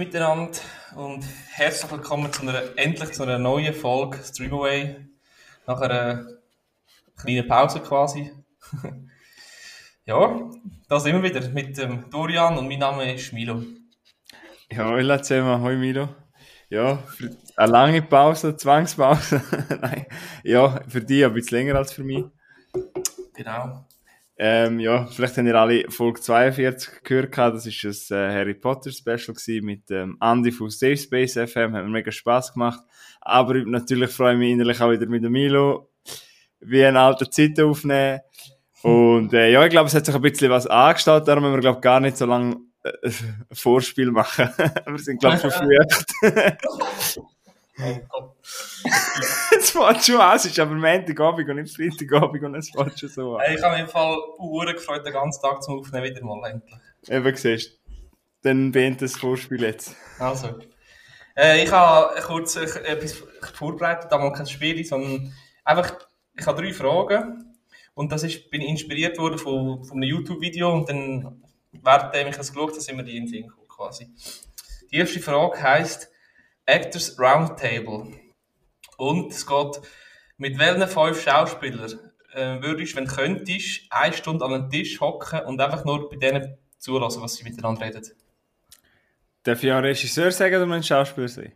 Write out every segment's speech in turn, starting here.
miteinander und herzlich willkommen zu einer, endlich zu einer neuen Folge Streamaway. Nach einer kleinen Pause quasi. ja, da sind wir wieder mit dem Dorian und mein Name ist Milo. Ja, hallo zusammen, hoi Milo. Ja, für eine lange Pause, Zwangspause. Nein, ja, für dich ein bisschen länger als für mich. Genau. Ähm, ja, vielleicht haben ihr alle Folge 42 gehört. Das war ein äh, Harry Potter Special mit ähm, Andy von Safe Space FM. Hat mir mega Spaß gemacht. Aber natürlich freue ich mich innerlich auch wieder mit dem Milo, wie eine alte Zeit aufnehmen. Und äh, ja, ich glaube, es hat sich ein bisschen was angestellt. Darum müssen wir, glaube gar nicht so lange äh, Vorspiel machen. wir sind, glaube ich, verfrüht. Es fällt schon an, es ist aber Montagabend und nicht Freitagabend und es fällt schon so an. Ich habe mich im Fall Uhren gefreut, den ganzen Tag zum Aufnehmen wieder mal endlich. Eben, siehst Dann beendet das Vorspiel jetzt. Also. Äh, ich habe kurz äh, etwas vorbereitet, aber kein Spiel, sondern einfach, ich habe drei Fragen. Und das ist, bin inspiriert worden von, von einem YouTube-Video und dann, währenddem ich es geschaut habe, sind wir die in den Sinn quasi. Die erste Frage heisst, Actors Roundtable. Und es geht, mit welchen fünf Schauspielern äh, würdest, wenn du könntest, eine Stunde an den Tisch hocken und einfach nur bei denen zulassen, was sie miteinander reden? Darf ich auch Regisseur sagen oder ein Schauspieler sein?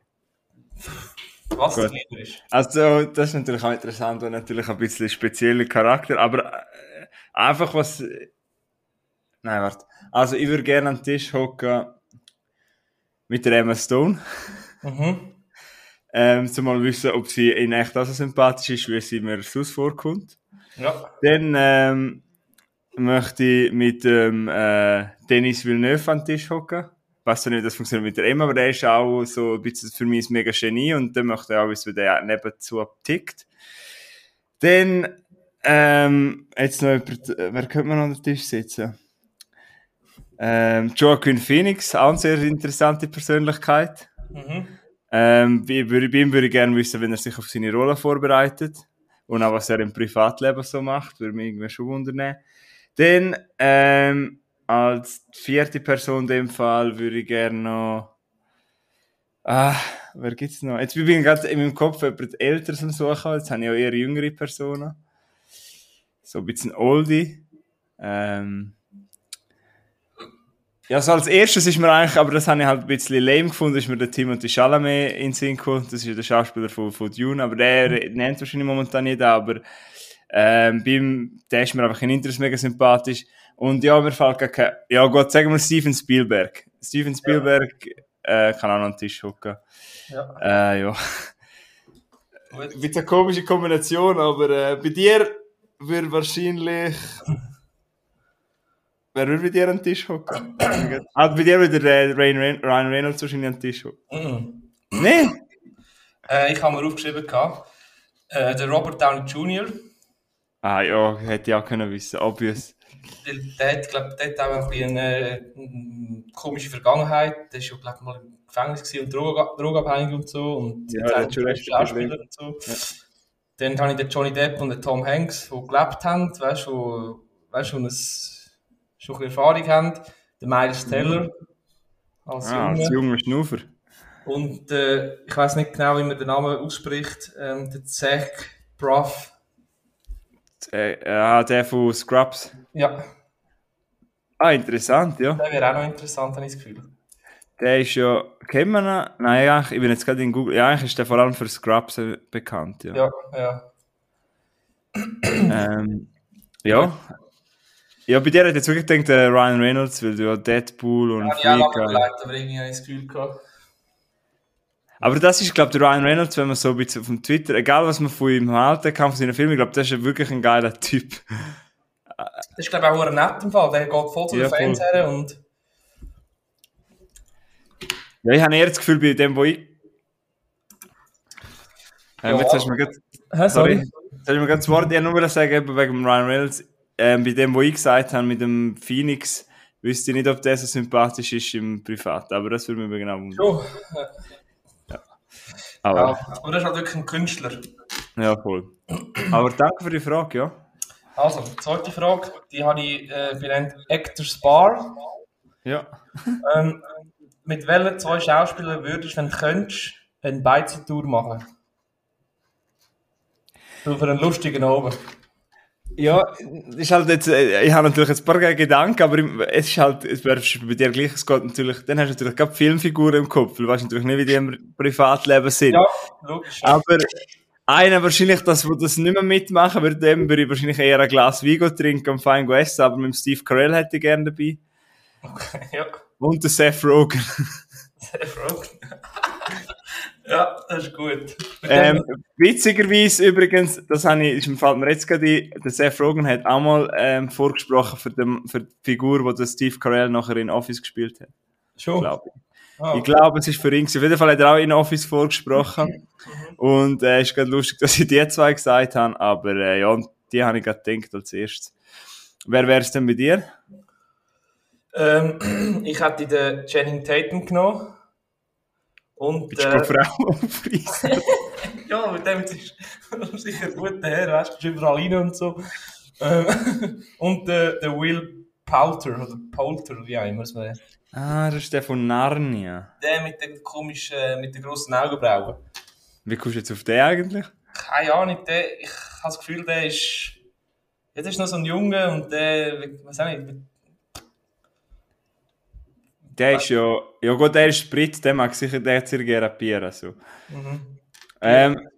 Was Gut. lieber ist. Also, das ist natürlich auch interessant und natürlich ein bisschen spezieller Charakter, aber äh, einfach was. Nein, warte. Also, ich würde gerne an den Tisch hocken mit der Emma Stone. Mhm. Ähm, zumal wissen, ob sie in echt auch so sympathisch ist, wie sie mir sonst vorkommt. Ja. Dann ähm, möchte ich mit ähm, äh, Denis Villeneuve an den Tisch hocken. Ich weiß nicht, wie das funktioniert mit der Emma, aber der ist auch so ein bisschen für mich ein mega Genie und dann möchte ich auch wissen, wie der nebenzu tickt. Dann, ähm, jetzt noch jemand, wer könnte man an den Tisch sitzen? Ähm, Joaquin Phoenix, auch eine sehr interessante Persönlichkeit. Mhm. Ähm, bei, bei ihm würde ich gerne wissen, wenn er sich auf seine Rolle vorbereitet und auch was er im Privatleben so macht, würde mich irgendwie schon wundern. Dann, ähm, als vierte Person in dem Fall würde ich gerne noch. Ah, wer gibt's noch? Jetzt bin ich gerade in meinem Kopf jemand Älteres am Suchen, jetzt habe ich auch eher jüngere Personen. So ein bisschen Oldie. Ähm, ja, so als erstes ist mir eigentlich, aber das habe ich halt ein bisschen lame gefunden, ist mir der Timothy Chalamet in den Sinn gekommen. Das ist ja der Schauspieler von, von Dune, aber der mhm. nennt wahrscheinlich momentan nicht, aber ähm, beim, der ist mir einfach in Interesse mega sympathisch. Und ja, mir fällt gar kein, ja Gott, sagen wir Steven Spielberg. Steven Spielberg ja. äh, kann auch noch an den Tisch hocken. Ja. Äh, ja. Mit einer komischen Kombination, aber äh, bei dir würde wahrscheinlich Wer würde bei dir an den Tisch hocken? ah, bei dir würde der Ryan, Reynolds wahrscheinlich an den Tisch hocken. Mm. Nein? Äh, ich habe mir aufgeschrieben, äh, der Robert Downey Jr. Ah ja, hätte ich auch können wissen, obvious. Der, der hat, glaube der hat auch ein bisschen eine, eine komische Vergangenheit. Der war ja, glaube mal im Gefängnis und drogenabhängig und so. Und ja, der hat schon recht Schauspieler und so. Ja. Dann habe ich den Johnny Depp und den Tom Hanks, die gelebt haben, weißt du, weißt du, ein schon ein Erfahrung haben. Der Miles Teller als ah, Junge. Als junger Schnaufer. Und äh, ich weiß nicht genau, wie man den Namen ausspricht. Ähm, der Zach Braff. Äh, ja, der von Scrubs. Ja. Ah, interessant, ja. Der wäre auch noch interessant, habe ich das Gefühl. Der ist ja, kennt man ihn? Nein, ich bin jetzt gerade in Google. Ja, eigentlich ist der vor allem für Scrubs äh, bekannt, ja. Ja, ja. ähm, ja, ja, bei dir hat jetzt wirklich gedacht, äh, Ryan Reynolds, weil du ja Deadpool und ja, Freak... Ja, aber irgendwie habe ich das Gefühl gehabt. Aber das ist, glaube ich, der Ryan Reynolds, wenn man so ein bisschen auf dem Twitter, egal was man von ihm halten kann, von seinen Filmen, ich glaube, das ist wirklich ein geiler Typ. Das ist, glaube ich, auch ein netter Fall. Der geht voll zu den ja, Fans her und... Ja, ich habe eher das Gefühl, bei dem, wo ich... Ja, jetzt hast du mir gerade... Sorry. sorry. Jetzt hast du mir gerade das Wort... Ich nur sagen, wegen Ryan Reynolds ähm, bei dem, wo ich gesagt habe, mit dem Phoenix, wüsste ich nicht, ob der so sympathisch ist im Privat, aber das würde mich genau wundern. Oh. Ja. Aber, ja, aber das ist halt wirklich ein Künstler. Ja, voll. Aber danke für die Frage, ja. Also, zweite Frage, die habe ich äh, benannt Actors Bar. Ja. Ähm, mit welchen zwei Schauspielern würdest du, wenn du könntest, eine Beizentour machen? So für einen lustigen Abend. Ja, ist halt jetzt, äh, ich habe natürlich ein paar Gedanken, aber es ist halt, es wäre bei dir gleich, es geht natürlich, dann hast du natürlich gerade Filmfiguren im Kopf, du weißt natürlich nicht, wie die im Privatleben sind. Ja, logisch. Aber einer wahrscheinlich, das, wo das nicht mehr mitmachen würde, dem würde ich wahrscheinlich eher ein Glas Vigo trinken und fein essen, aber mit dem Steve Carell hätte ich gerne dabei. Ja, Und der Seth Rogen. sehr froh. Ja, das ist gut. Ähm, witzigerweise übrigens, das habe ich, ist- fällt mir jetzt gerade ein, der Seth Rogen hat auch mal ähm, vorgesprochen für, den, für die Figur, die der Steve Carell nachher in Office gespielt hat, schon. glaube ich. Ah, Ich glaube, es ist für ihn. Auf jeden Fall hat er auch in Office vorgesprochen. Und es äh, ist gerade lustig, dass ich die zwei gesagt habe. Aber äh, ja, die habe ich gerade gedacht als erstes. Wer wäre es denn bei dir? Ähm, ich hätte den Channing Tatum genommen. Und, Bist du äh, Frau aufreißen? ja, mit dem ist sicher gut her, weißt du, überall rein und so. Ähm, und äh, der Will Poulter, oder Poulter, wie auch immer es war. Ah, das ist der von Narnia. Der mit den komischen, äh, mit den grossen Augenbrauen. Wie kommst du jetzt auf den eigentlich? Keine Ahnung, der, ich habe das Gefühl, der ist, ja, der ist noch so ein Junge und der, weiß auch nicht, Der ist ja, ja gut, der ist Brit, der mag sicher der Zirgerapieren, so. mhm. Ähm,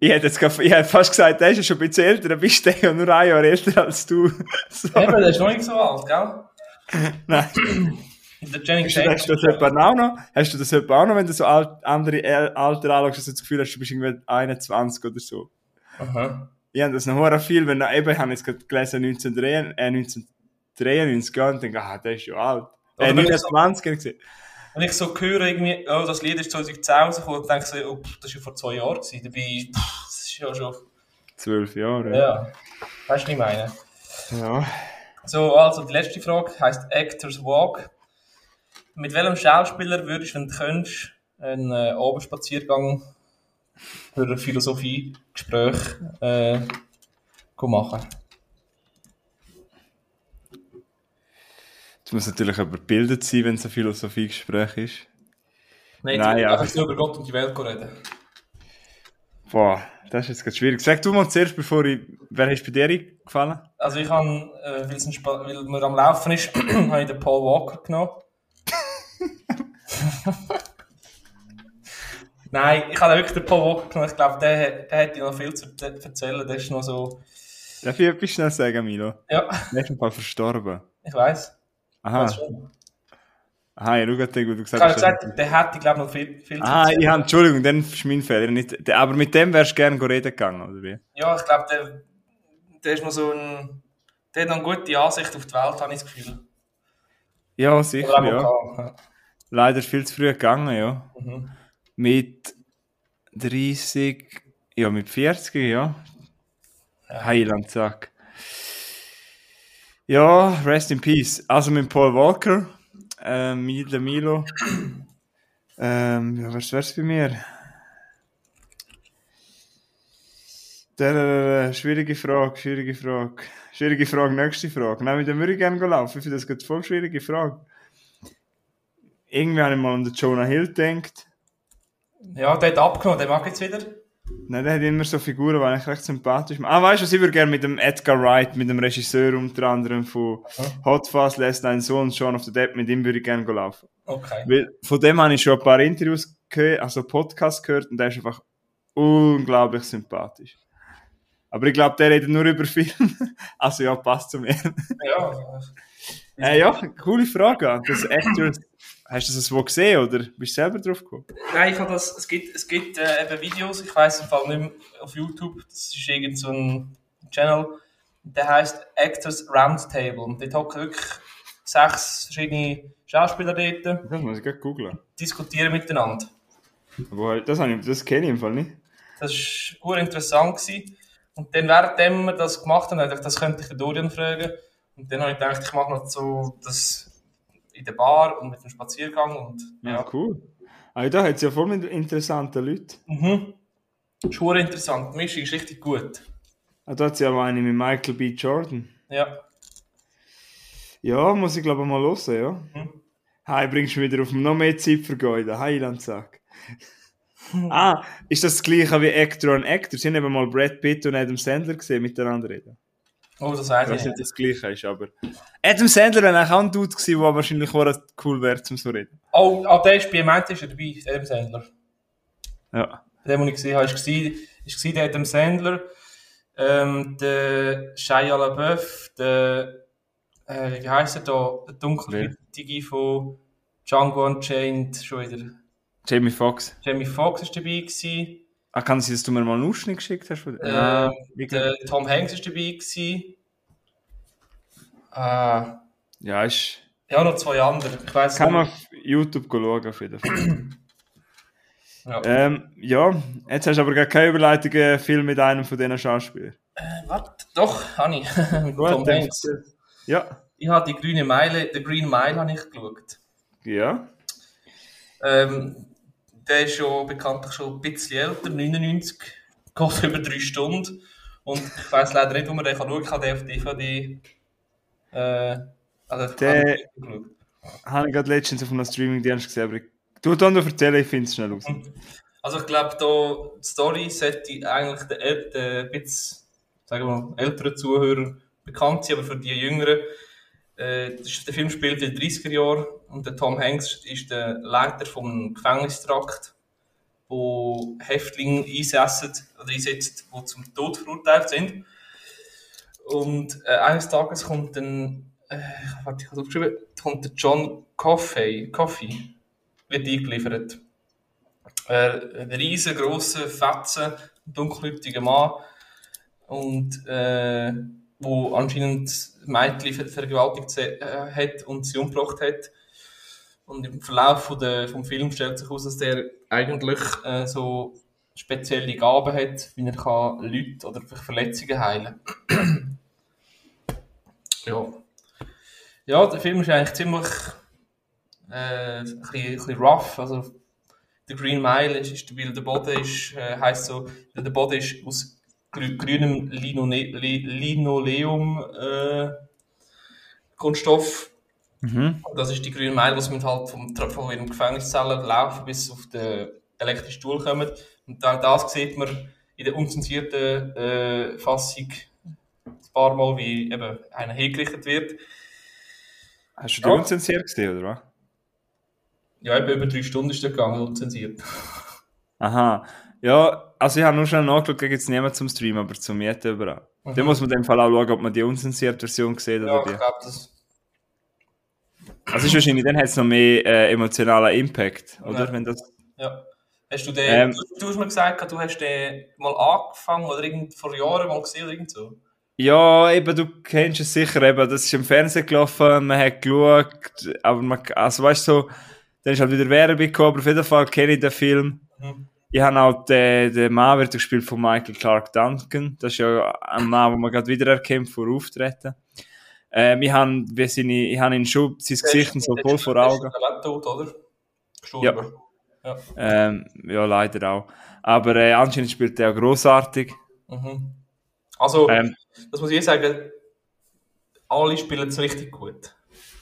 ich hätte jetzt ich hätte fast gesagt, der ist ja schon ein bisschen älter, dann bist du ja nur ein Jahr älter als du. so. Eben, der ist noch nicht so alt, gell? Nein. Der Channing Hast du, hast du das etwa auch noch? Hast du das etwa auch noch, wenn du so alt, andere El- Alter anschaust, dass du das Gefühl hast, du bist irgendwie 21 oder so? Aha. Ich habe das noch viel, wenn eben, ich habe jetzt gerade gelesen, 1993, äh, 1993, ja, und denke, ah, der ist ja alt. Äh, Oder wenn ich so- 29, habe ich gesehen. Wenn ich so höre, irgendwie, oh, das Lied ist 2010 rausgekommen, dann denke ich so, oh, das war ja vor zwei Jahren. Gewesen. Dabei, pff, das ist ja schon. 12 Jahre. Ja. Weißt du, was ich meine? ja. So, also die letzte Frage heißt Actors Walk. Mit welchem Schauspieler würdest du, wenn du könntest, einen äh, Abendspaziergang für ein Philosophiegespräch äh, machen? Es muss natürlich überbildet sein, wenn es ein Philosophiegespräch ist. Nein, Nein, ja. einfach nur über Gott und die Welt reden. Boah, das ist jetzt gerade schwierig. Sag du mal zuerst, bevor ich. Wer ist bei dir eingefallen? Also ich habe, äh, weil ein man am Laufen ist, habe ich den Paul Walker genommen. Nein, ich habe wirklich den Paul Walker genommen. Ich glaube, der, der hätte noch viel zu erzählen. Der ist noch so... Darf ich etwas schnell sagen, Milo? Ja, Der ist im Fall verstorben. ich weiß. Aha. Aha, ja, schau gerade, wo du Ich gesagt habe hast. gesagt, der hätte, glaube ich, noch viel, viel zu Ah, erzählen. ich habe, Entschuldigung, dann ist mein Fehler. Nicht, aber mit dem wärst du gerne reden gegangen, oder wie? Ja, ich glaube, der, der ist noch so ein... Der hat noch eine gute Ansicht auf die Welt, habe ich das Gefühl. Ja, sicher, ja. Leider viel zu früh gegangen, ja. ja. Mhm. Mit 30, ja, mit 40, ja. Heiland, sag. Ja, rest in peace. Also mit Paul Walker, ähm, mit Milo. Ähm, ja, was wär's bei mir? Schwierige Frage, schwierige Frage. Schwierige Frage, nächste Frage. Nein, mit dem würde ich gerne laufen. Ich finde das gerade voll schwierige Frage. Irgendwie habe ich mal an den Jonah Hill gedacht. Ja, der hat abgenommen, der mag jetzt wieder. Nein, der hat immer so Figuren, die eigentlich recht sympathisch machen. Ah, weißt du, was ich würde gerne mit dem Edgar Wright, mit dem Regisseur unter anderem von Hot Fuzz, Last Nine So und Shaun of the Dead, mit ihm würde ich gerne laufen. Okay. Weil von dem habe ich schon ein paar Interviews gehört, also Podcasts gehört und der ist einfach unglaublich sympathisch. Aber ich glaube, der redet nur über Film. also ja, passt zu mir. Ja, äh, ja, coole Frage. Das Actors, hast du das wo gesehen oder bist du selber drauf gekommen? Nein, ich habe das, es gibt, es gibt äh, eben Videos, ich weiß im Fall nicht mehr auf YouTube, das ist irgend so ein Channel, der heißt Actors Roundtable. Und dort hocken wirklich sechs verschiedene Schauspieler dort, Das muss ich gerade googeln. diskutieren miteinander. Wo- Das, habe ich- das kenne ich im Fall nicht. Das war sehr interessant. Gewesen. Und dann, währenddem wir das gemacht haben, dachte ich, das könnte ich den Dorian fragen. Und dann habe ich gedacht, ich mache noch so das in der Bar und mit dem Spaziergang. Und, Ja, ja. cool. Ah, da hat es ja voll mit interessanten Leuten. Mhm. Schon interessant. Die Mischung ist richtig gut. Ah, da hat es ja auch eine mit Michael B. Jordan. Ja. Ja, muss ich glaube mal hören, ja. Mhm. Hi, bringst du wieder auf noch mehr Zeit vergeuden. Heilandsack. ah, ist das das gleiche wie Actor und Actor? Sie haben eben mal Brad Pitt und Adam Sandler gesehen miteinander reden. Oh, das weiß ich nicht, nicht. ob das gleiche ist, aber... Adam Sandler war eigentlich auch ein Dude, gewesen, der wahrscheinlich auch cool wäre, zum so reden. Oh, ah, der ist bei ist er dabei, Adam Sandler. Ja. Der, den ich gesehen habe, war, war der Adam Sandler, ähm, der Shia LaBeouf, der, äh, wie heisst er da, der dunkelhäutige von Django Unchained, schon wieder. Jamie Foxx. Jamie Foxx ist dabei gewesen, Ah, kann sein, dass du mir mal einen Ausschnitt geschickt hast? Äh, Ah, der Tom Hanks ist dabei gewesen. Äh, ja, ist... ja, noch zwei andere, ich weiss Kann man auf YouTube schauen, auf jeden Fall. Ja. ähm, ja, jetzt hast du aber gar keine Überleitung, äh, Film mit einem von diesen Schauspielern. Äh, warte, doch, habe ich, mit Gut, Tom Hanks. Ja. Ich habe die grüne Meile, The Green Mile habe ich geschaut. Ja. Ähm, der ist schon bekanntlich schon ein bisschen älter, 99, geht über drei Stunden. Und ich weiß leider nicht, wo man den kann schauen kann. Ich habe den auf DVD. Äh, also, Der- habe ich gerade letztens auf einem Streaming-Dienst gesehen, aber ich... Du dann noch erzählen, ich finde es schnell aus. Also ich glaube, da die Story sollte eigentlich den, äl- den ein bisschen, sagen wir mal, älteren Zuhörern bekannt sein, aber für die Jüngeren, äh, der Film spielt in den 30er Jahren und der Tom Hanks ist der Leiter vom Gefängnistrakt, wo Häftlinge einsetzen oder einsetzt, die zum Tod verurteilt sind. Und äh, eines Tages kommt dann, äh, warte, ich habe aufgeschrieben, kommt der John Coffey, Coffey wird eingeliefert. Äh, ein riesengroßer, fetzen, dunkelhäutiger Mann. Und äh, wo anscheinend Mädchen ver vergewaltigt äh, hat und sie umgebracht hat. Und im Verlauf von der, vom Film stellt sich heraus, dass der eigentlich äh, so spezielle Gaben hat, wie er kann Leute oder Verletzungen heilen Ja. Ja, der Film ist eigentlich ziemlich äh, ein, bisschen, ein bisschen rough. Also, der Green Mile ist, ist weil der Boden ist, äh, heisst so, weil der Boden ist aus grü grünem Linoleum äh, Kunststoff. Mhm. Das ist die grüne Meile, die mit halt vom, von ihrem Gefängniszellen laufen bis auf den elektrischen Stuhl kommen. Und auch das sieht man in der unzensierten äh, Fassung ein paar Mal, wie eben einer hingerichtet wird. Hast du die Ja. unzensiert gesehen, oder was? Ja, eben über drei Stunden ist der gegangen, unzensiert. Aha. Ja, also ich habe nur schon nachgeschaut, da gibt es niemanden zum Streamen, aber zum Mieten überall. Mhm. Dann muss man in dem Fall auch schauen, ob man die unzensierte Version sieht Ja, oder ich die. glaube, das. Also ist wahrscheinlich, dann hat es noch mehr äh, emotionalen Impact, oder? Ja. Wenn das... Ja. Hast du den, Ähm. du, du hast mir gesagt, du hast den mal angefangen oder irgend vor Jahren mal gesehen oder irgend so. Ja, eben, du kennst es sicher, eben, das ist im Fernsehen gelaufen, man hat geschaut, aber man, also weißt du, so, dann ist halt wieder Werbung gekommen, aber auf jeden Fall kenne ich den Film. Mhm. Ich habe auch den, den Mann wird gespielt von Michael Clark Duncan, das ist ja ein Mann, den man gerade wieder erkennt vor Auftreten. Ähm, ich habe, ihn schon, sein Gesicht so Der voll ist- vor der ist Augen. mittlerweile tot, oder? Gestorben. Ja. Ähm, ja, leider auch. Aber äh, anscheinend spielt er auch grossartig. Mhm. Also, Ähm, das muss ich sagen, alle spielen es richtig gut.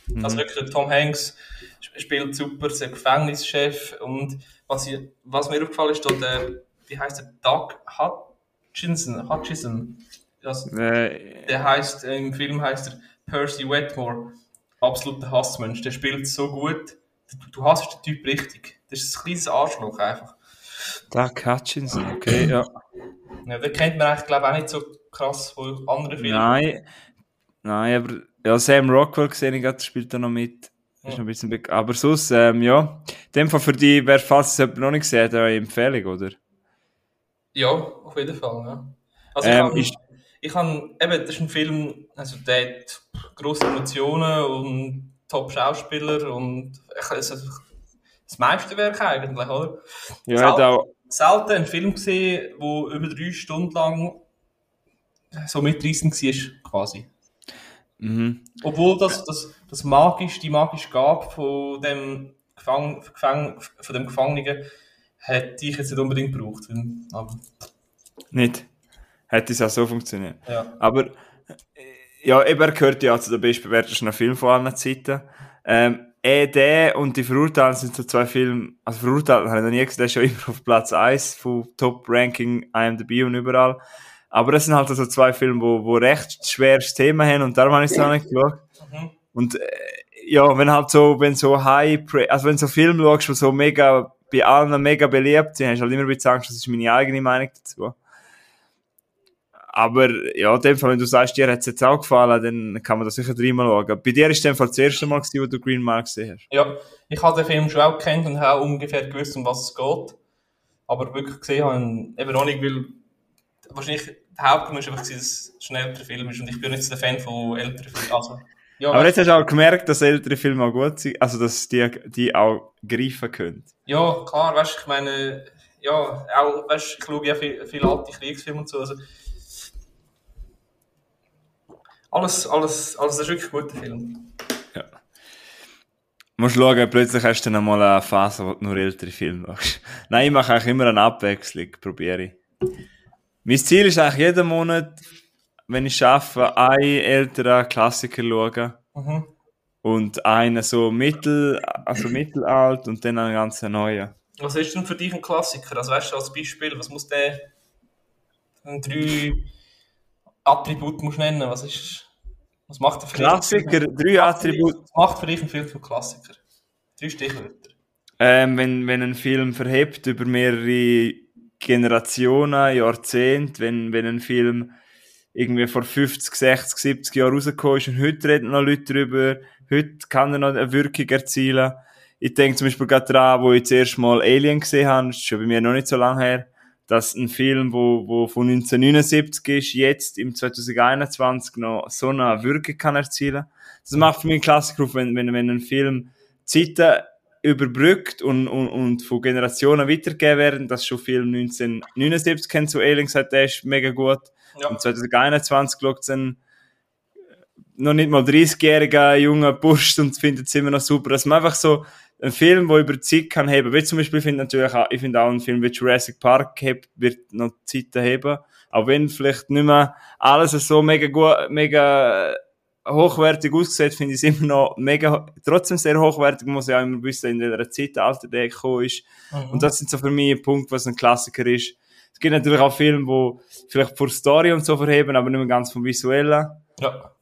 mhm. Also wirklich, der Tom Hanks sp- spielt super, der Gefängnischef und was, ich, was mir aufgefallen ist, der, wie heißt der, Doug Hutchinson, Hutchison, das, äh, der heißt, äh, im Film heißt er Percy Wetmore, absoluter Hassmensch, der spielt so gut, du, du hasst den Typ richtig, das ist ein kleines Arschloch einfach. Doug Hutchinson, okay, ja. Ja, den kennt man eigentlich, glaube ich, auch nicht so krass von anderen Filmen. Nein, nein, aber ja, Sam Rockwell gesehen, ich gerade, spielt da noch mit. Ist noch ein bisschen. Aber sonst, ähm, ja. In dem Fall für die, wer falls es jemand noch nicht gesehen hat, eine Empfehlung, oder? Ja, auf jeden Fall, ja. Also Ähm, ich ist- ich kann, eben, das ist ein Film, also der hat grosse Emotionen und Top-Schauspieler und ich, also, das Meisterwerk eigentlich, oder? Ja, hat auch, Selten einen Film gesehen, der über drei Stunden lang so mitreißend war, quasi. mhm. Obwohl das, das, das magisch, die magische Gabe von dem, Gefang, Gefang, von dem Gefangenen hätte ich jetzt nicht unbedingt gebraucht. Aber, nicht. Hätte es auch so funktioniert. ja. Aber, äh, ja, eben, er gehört ja zu den bestbewertesten Filmen von allen Zeiten. Ähm, eh der und die Verurteilten sind so zwei Filme, also Verurteilten habe ich noch nie gesehen, der ist schon immer auf Platz 1 von Top-Ranking, IMDb und überall. Aber das sind halt so zwei Filme, wo, wo recht schweres Thema haben und darum habe ich es auch nicht geschaut. Mhm. Und äh, ja, wenn halt so, wenn so High, also wenn so Filme schaust, die so mega, bei allen mega beliebt sind, hast du halt immer ein bisschen Angst, das ist meine eigene Meinung dazu. Aber ja, in dem Fall, wenn du sagst, dir hat es jetzt auch gefallen, dann kann man da sicher dreimal schauen. Bei dir ist dem Fall das erste Mal, gewesen, wo du Green Mile gesehen hast. Ja, ich habe den Film schon auch gekannt und habe auch ungefähr gewusst, um was es geht. Aber wirklich gesehen habe ich eben noch nicht, weil wahrscheinlich der Hauptgrund ist einfach, dass es ein älterer Film ist und ich bin nicht so der Fan von älteren Filmen. Also, ja, Aber jetzt hast du auch gemerkt, dass ältere Filme auch gut sind, also dass die, die auch greifen können. ja, klar, weißt du, ich meine, ja, auch, weißt du, ich schaue ja viel, viel alte Kriegsfilme und so. Also, alles, alles, alles, das ist wirklich ein guter Film. Du musst schauen, plötzlich hast du dann einmal eine Phase, wo du nur ältere Filme machst. Nein, ich mache eigentlich immer eine Abwechslung, probiere ich. Mein Ziel ist eigentlich jeden Monat, wenn ich schaffe, einen älteren Klassiker schauen Mhm. und einen so mittel, also mittelalt und dann einen ganz neuen. Was ist denn für dich ein Klassiker? Also, weißt du, als Beispiel, was muss der ein drei Attribute musst nennen? Was ist, was macht der für dich- Klassiker, drei Attribute. Was macht für dich ein Film zum Klassiker? Drei Stichwörter. Ähm, wenn, wenn ein Film verhebt über mehrere Generationen, Jahrzehnte, wenn, wenn ein Film irgendwie vor 50, 60, 70 Jahren rausgekommen ist und heute reden noch Leute drüber, heute kann er noch eine Wirkung erzielen. Ich denke zum Beispiel gerade daran, wo ich zuerst mal Alien gesehen habe, das ist schon bei mir noch nicht so lange her, dass ein Film, wo, wo von 1979 ist, jetzt im 2021 noch so eine Wirkung kann erzielen. Das macht für mich einen Klassiker wenn, wenn, wenn ein Film Zeiten überbrückt und, und, und von Generationen weitergegeben werden, dass schon Film 1979 kennt, so Alien gesagt, der ist mega gut. Ja. Und 2021 schaut es ein noch nicht mal 30-jähriger junger Bursch und findet es immer noch super, dass man einfach so einen Film, der über Zeit kann heben, wie zum Beispiel, ich finde natürlich auch, ich finde auch ein Film wie Jurassic Park hebt, wird noch Zeit heben, auch wenn vielleicht nicht mehr alles so mega gut, mega hochwertig aussieht, finde ich es immer noch mega, trotzdem sehr hochwertig, muss ich auch immer wissen, in welcher Zeitalter der gekommen ist. Mhm. Und das sind so für mich ein Punkt, was ein Klassiker ist. Es gibt natürlich auch Filme, die vielleicht vor Story und so verheben, aber nicht mehr ganz vom Visuellen. ja.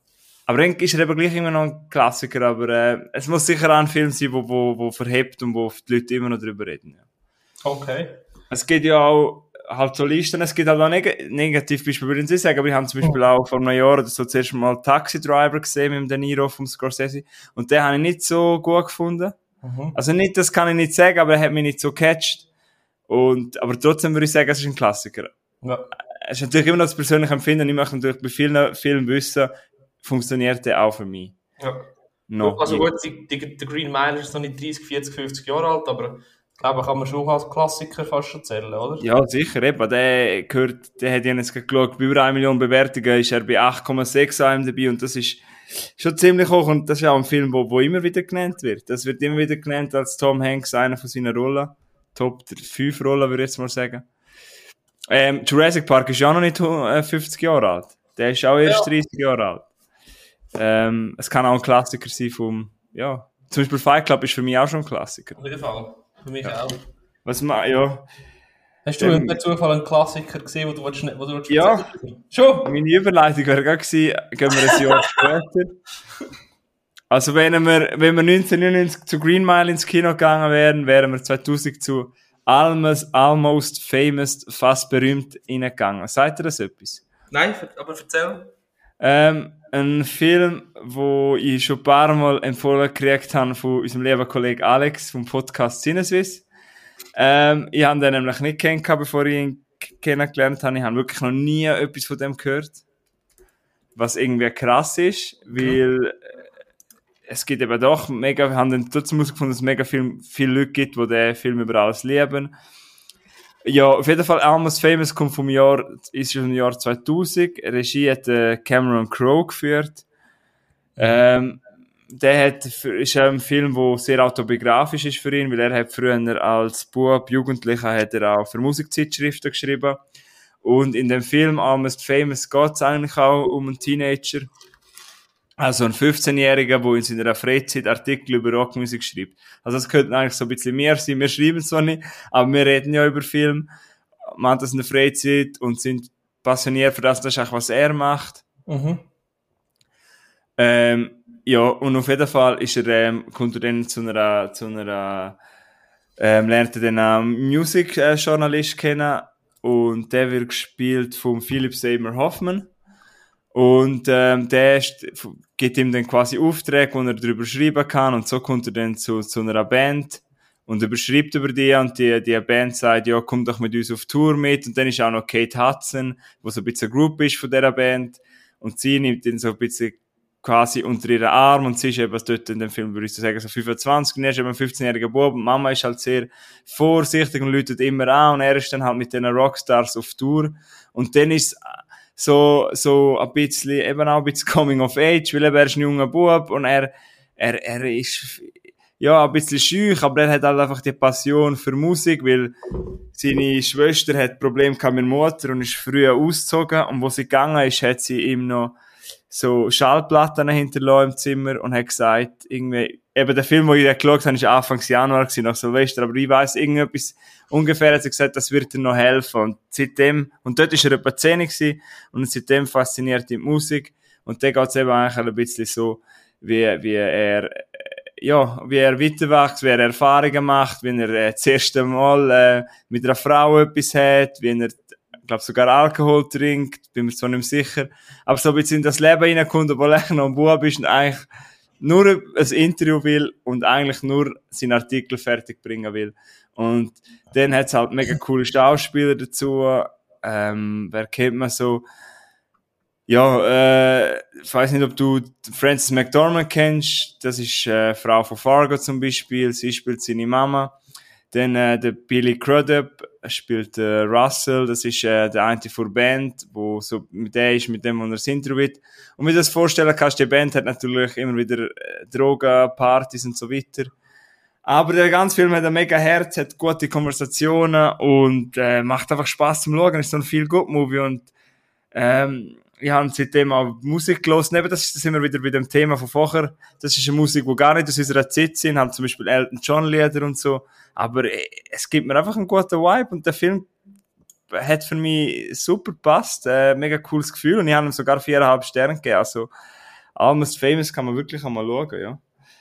Aber dann ist er eben gleich immer noch ein Klassiker, aber äh, es muss sicher auch ein Film sein, wo, wo, wo verhebt und wo die Leute immer noch drüber reden. Ja. Okay. Es gibt ja auch halt so Listen, es gibt halt auch neg Negativbeispiele, würde ich nicht sagen, aber ich habe zum Beispiel auch vor einem Jahr oder so zuerst mal Taxi Driver gesehen mit dem De Niro vom Scorsese und den habe ich nicht so gut gefunden. Mhm. Also nicht, das kann ich nicht sagen, aber er hat mich nicht so catcht. Und, aber trotzdem würde ich sagen, es ist ein Klassiker. Ja. Es ist natürlich immer noch das persönliche Empfinden. Ich möchte natürlich bei vielen Filmen wissen, funktioniert der auch für mich. ja. Noch. Also gut, der Green Mile ist noch nicht 30, 40, 50 Jahre alt, aber ich glaube, kann man schon als Klassiker fast schon zählen, oder? Ja, sicher, eben. Der gehört, der hat ja jetzt geschaut, bei über 1 Million Bewertungen ist er bei 8,6 IMDb und das ist schon ziemlich hoch und das ist auch ein Film, wo, wo immer wieder genannt wird. Das wird immer wieder genannt als Tom Hanks einer von seinen Rollen. Top 5 Rollen, würde ich jetzt mal sagen. Ähm, Jurassic Park ist ja auch noch nicht äh, 50 Jahre alt. Der ist auch erst Ja. 30 Jahre alt. Ähm, es kann auch ein Klassiker sein vom, ja, zum Beispiel Fight Club ist für mich auch schon ein Klassiker. Auf jeden Fall. Für mich auch. Was ma, ja, Hast du Ähm, per Zufall einen Klassiker gesehen, wo du willst, wo du willst Ja. erzählen? Schon? Meine Überleitung wäre gerade gewesen, gehen wir ein Jahr später. Also wenn wir, wenn wir 1999 zu Green Mile ins Kino gegangen wären, wären wir 2000 zu Almost, Almost Famous, fast berühmt reingegangen. Seid ihr das etwas? Nein, aber erzähl. Ähm, ein Film, wo ich schon ein paar Mal empfohlen gekriegt habe von unserem lieben Kollegen Alex vom Podcast Cineswiss. Ähm, ich habe den nämlich nicht kennengelernt, bevor ich ihn kennengelernt habe. Ich habe wirklich noch nie etwas von dem gehört. Was irgendwie krass ist, weil äh, es gibt eben doch mega, wir haben dann trotzdem herausgefunden, dass es mega viel, viele Leute gibt, die den Film über alles lieben. Ja, auf jeden Fall Almost Famous kommt vom Jahr, ist schon im Jahr 2000. Regie hat äh, Cameron Crowe geführt. Ähm, der hat, ist ein Film, der sehr autobiografisch ist für ihn, weil er hat früher als Bub, Jugendlicher, hat er auch für Musikzeitschriften geschrieben. Und in dem Film Almost Famous geht es eigentlich auch um einen Teenager. Also ein 15-Jähriger, der in seiner Freizeit Artikel über Rockmusik schreibt. Also das könnte eigentlich so ein bisschen mehr sein. Wir schreiben zwar nicht, aber wir reden ja über Film, machen das in der Freizeit und sind passioniert für das, das ist auch was er macht. Mhm. Ähm, ja, und auf jeden Fall ist er, ähm, kommt er dann zu einer, zu einer, ähm, lernt er dann einen Musikjournalist kennen und der wird gespielt von Philip Seymour Hoffman. Und ähm, der ist, gibt ihm dann quasi Aufträge, wo er darüber schreiben kann. Und so kommt er dann zu, zu einer Band und überschreibt über die. Und die, die Band sagt, ja, komm doch mit uns auf Tour mit. Und dann ist auch noch Kate Hudson, wo so ein bisschen Group ist von dieser Band. Und sie nimmt ihn so ein bisschen quasi unter ihren Arm. Und sie ist eben dort in dem Film, würde ich so sagen, so 25 und er ist eben ein 15-jähriger Bub. Und Mama ist halt sehr vorsichtig und läutet immer an. Und er ist dann halt mit den Rockstars auf Tour. Und dann ist so, so ein bisschen, eben auch ein bisschen Coming of Age, weil er ist ein junger Bub und er, er, er ist, ja, ein bisschen schüch, aber er hat halt einfach die Passion für Musik, weil seine Schwester hat Probleme mit der Mutter und ist früher ausgezogen und wo sie gegangen ist, hat sie ihm noch so Schallplatten hinterlassen im Zimmer und hat gesagt, irgendwie, eben der Film, den ich geschaut habe, ist Anfang Januar gewesen, nach Silvester, aber ich weiss, irgendetwas, ungefähr hat sie gesagt, das wird ihm noch helfen. Und seitdem, und dort ist er etwa 10 gewesen, und seitdem fasziniert ihn die Musik. Und da geht es eben eigentlich ein bisschen so, wie, wie er, ja, wie er weiterwächst, wie er Erfahrungen macht, wie er äh, das erste Mal äh, mit einer Frau etwas hat, wie er ich glaube sogar Alkohol trinkt, bin mir zwar nicht sicher, aber so ein bisschen in das Leben reinkommt, obwohl er noch ein Bub ist und eigentlich nur ein Interview will und eigentlich nur seinen Artikel fertig bringen will. Und dann hat es halt mega coole Schauspieler dazu. Ähm, wer kennt man so? Ja, äh, ich weiß nicht, ob du Frances McDormand kennst. Das ist äh, Frau von Fargo zum Beispiel. Sie spielt seine Mama. Dann äh, der Billy Crudup spielt äh, Russell, das ist äh, der eine von der Band, wo so mit der ist, mit dem, er das Intro wird. Und wie du das vorstellen kannst, die Band hat natürlich immer wieder äh, Drogen, Partys und so weiter. Aber der ganze Film hat ein mega Herz, hat gute Konversationen und äh, macht einfach Spaß zum Schauen. Ist so ein viel gut Movie und ähm, ich habe seitdem auch Musik gelesen. Eben, das ist das immer wieder bei dem Thema von vorher. Das ist eine Musik, die gar nicht aus unserer Zeit sind, haben zum Beispiel Elton John Lieder und so. Aber äh, es gibt mir einfach einen guten Vibe und der Film hat für mich super gepasst. Äh, mega cooles Gefühl und ich habe ihm sogar viereinhalb Sterne gegeben. Also, Almost Famous kann man wirklich einmal schauen, ja.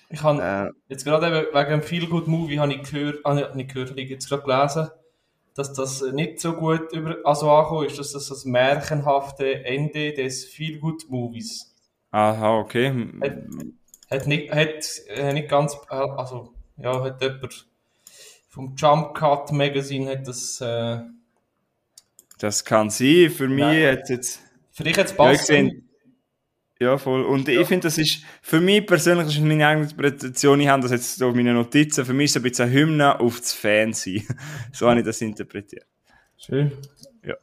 Ich habe äh, jetzt gerade wegen dem Feel Good Movie habe ich gehört, ah, nicht gehört, habe ich jetzt gerade gelesen, dass das nicht so gut über, also angekommen ist, dass das das märchenhafte Ende des Feel Good Movies. Aha, okay. Hat, hat, nicht, hat äh, nicht ganz, also, ja, hat jemand vom Jump Cut Magazine hat das. Äh, das kann sein. Für mich hat jetzt. Für dich jetzt passt. Ja, ja, voll. Und ja. ich finde, das ist, für mich persönlich, das ist meine eigene Interpretation, ich habe das jetzt so meine Notizen, für mich ist es ein bisschen eine Hymne auf das Fansein. so habe ich das interpretiert. Schön. Ja.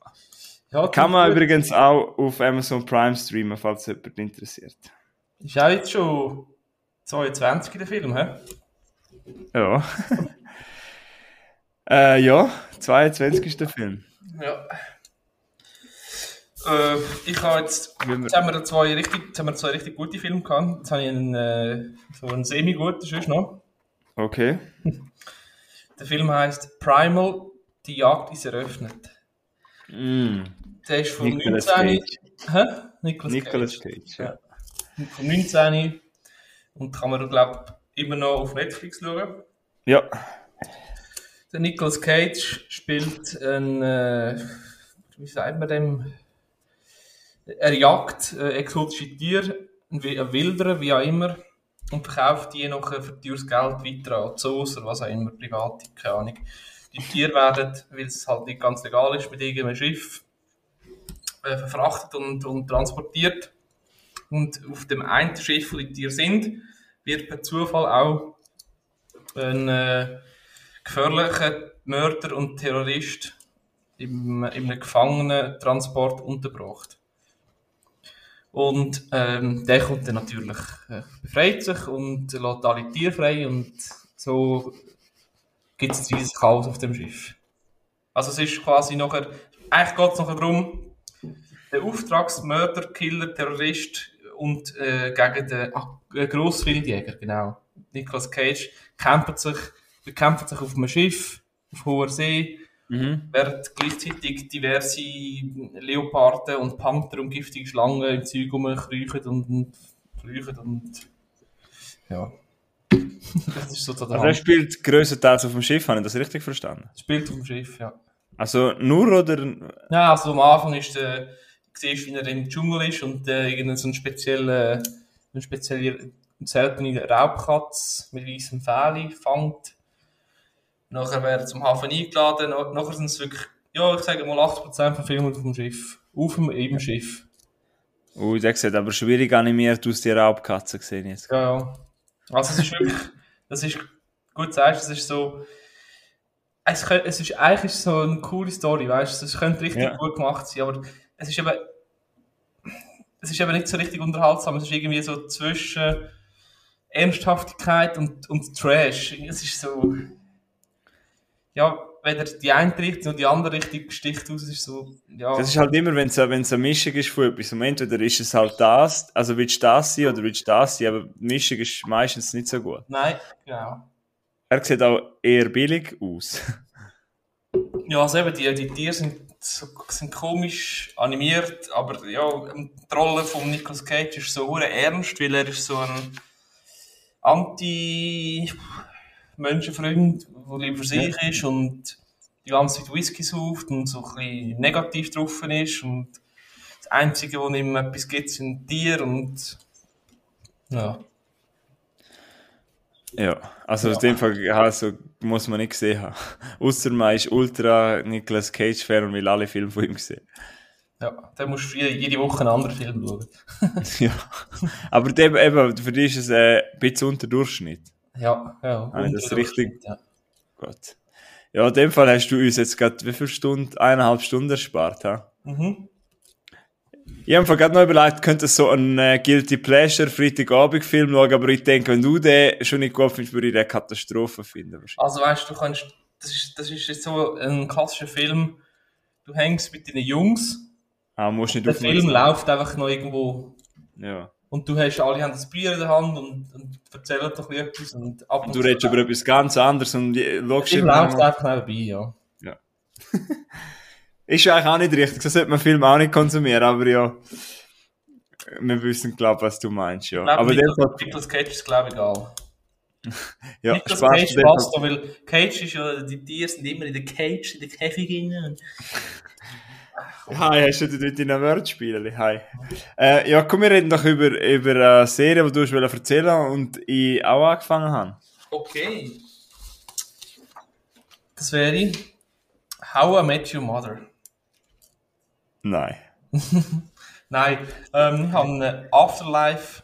ja Kann man gut. übrigens auch auf Amazon Prime streamen, falls jemand interessiert. Ist auch jetzt schon 22 der Film, hä? Ja. Äh, ja, 22 ist der Film. Ja. Äh, ich habe jetzt, jetzt haben wir zwei richtig, jetzt haben wir zwei richtig gute Filme gehabt. Jetzt habe ich einen, äh, so einen semi-guten sonst noch. Okay. Der Film heißt Primal, die Jagd ist eröffnet. Mm. Der ist von Nicolas 19. Cage. Hä? Nicolas, Nicolas Cage, ja. ja. Von 19. Und kann man, glaube ich, immer noch auf Netflix schauen. Ja. Der Nicolas Cage spielt ein, äh, wie sagt man dem? Er jagt äh, exotische Tiere, ein Wilderer, wie auch immer, und verkauft die nachher für teures Geld weiter an Zoos oder was auch immer, private, keine Ahnung. Die Tiere werden, weil es halt nicht ganz legal ist, mit irgendeinem Schiff äh, verfrachtet und, und transportiert. Und auf dem einen Schiff, wo die Tiere sind, wird per Zufall auch ein äh, gefährlicher Mörder und Terrorist im, in einem Gefangenentransport untergebracht. Und ähm, der kommt dann natürlich, äh, befreit sich und lässt alle Tiere frei und so gibt es dieses Chaos auf dem Schiff. Also es ist quasi nachher, eigentlich geht es nachher darum, der Auftragsmörder, Killer, Terrorist und äh, gegen den äh, Grosswildjäger, genau. Nicolas Cage kämpft sich, bekämpft sich auf einem Schiff, auf hoher See, Mhm. während gleichzeitig diverse Leoparden und Panther und giftige Schlangen im Zeug rumkriechen und, kriechen und ja. das ist so der Also er spielt grösstenteils auf dem Schiff, habe ich das richtig verstanden? Spielt auf dem Schiff, ja. Also nur oder... Ja, also am Anfang ist der, siehst wie er im Dschungel ist und äh, irgendein so ein spezieller, eine spezielle, seltene Raubkatz mit weißem Fell fängt. Nachher wird er zum Hafen eingeladen, na- nachher sind es wirklich, ja, ich sage mal 80% von Filmen auf dem Schiff. Auf dem eben Schiff. Ui, der sieht aber schwierig animiert aus, die Raubkatze gesehen jetzt. Ja, ja. Also es ist wirklich, das ist, gut sagst, es ist so, es, kö- es ist eigentlich so eine coole Story, weißt du, es könnte richtig Ja. gut gemacht sein, aber es ist eben, es ist eben nicht so richtig unterhaltsam, es ist irgendwie so zwischen Ernsthaftigkeit und, und Trash. Es ist so, ja, weder die eine Richtung noch die andere Richtung sticht aus, ist so, ja. Das ist halt immer, wenn es eine Mischung ist von etwas. Und entweder ist es halt das, also willst du das sein oder willst du das sein, aber die Mischung ist meistens nicht so gut. Nein, genau. Er sieht auch eher billig aus. Ja, also eben, die, die Tiere sind, sind komisch animiert, aber ja, die Rolle von Nicolas Cage ist so ernst, weil er ist so ein Anti-Menschenfreund, der lieber für sich ist und die ganze Zeit Whisky sauft und so ein bisschen negativ drauf ist und das Einzige, was ihm etwas gibt, sind Tiere und ja. Ja, also Ja. in dem Fall also, muss man nicht gesehen haben. Außer man ist ultra Nicolas Cage-Fan und will alle Filme von ihm sehen. Ja, dann musst du jede, Woche einen anderen Film schauen. ja. Aber eben, für dich ist es äh, ein bisschen unter Durchschnitt. Ja, ja. Ah, das ist unter richtig. Ja. Gut. Ja, in dem Fall hast du uns jetzt gerade wie viele Stunden? Eineinhalb Stunden erspart, ha? Mhm. Ich habe mir gerade noch überlegt, könnte so ein äh, Guilty Pleasure Freitagabend-Film schauen, aber ich denke, wenn du den schon nicht gut findest, würde ich den Katastrophe finden. Also weißt du, kannst, das ist, das ist jetzt so ein klassischer Film. Du hängst mit deinen Jungs, Ah, musst nicht der Film läuft einfach noch irgendwo Ja. Und du hast alle haben das Bier in der Hand und, und erzählen doch etwas und ab und Du redest über etwas ganz anderes und Film immer läuft einfach nebenbei, ja. Ist eigentlich auch nicht richtig, so sollte man Film auch nicht konsumieren, aber ja. Wir wissen, glaube ich, was du meinst, ja. Ich Aber Nicolas, Fall, Nicolas Cage ist glaube ich egal. ja, Nicolas Spaß Cage passt da, weil Cage ist ja, die Tiere sind immer in der Cage, in der Käfig drin. Hi, hast du dort in einem Wordspiel? Hi. Äh, ja, komm, wir reden doch über, über eine Serie, die du hast erzählen und ich auch angefangen habe. Okay. Das wäre How I Met Your Mother. Nein. Nein, ähm, ich habe Afterlife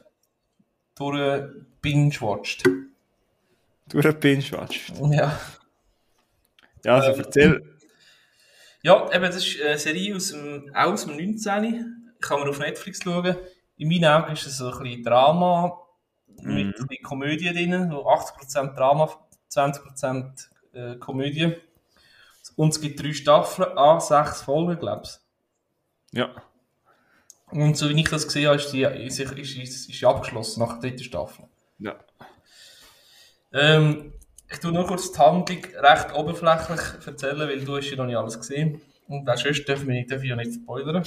durch binge-watched. Du hast Binge-Watch. Ja. Ja, also Ähm, erzähl. Ja, eben, das ist eine Serie aus dem, auch aus dem 19. Kann man auf Netflix schauen. In meinen Augen ist es so ein bisschen Drama mit ein bisschen Komödie drin. So 80% Drama, 20% äh, Komödie. Und es gibt drei Staffeln, an sechs Folgen, glaube ich. Ja. Und so wie ich das gesehen habe, ist die, ist, ist, ist, ist abgeschlossen nach der dritten Staffel. Ja. Ähm, ich tue nur kurz die Handlung recht oberflächlich erzählen, weil du hast ja noch nicht alles gesehen. Und auch sonst dürfen wir, dürfen wir ja nicht spoilern.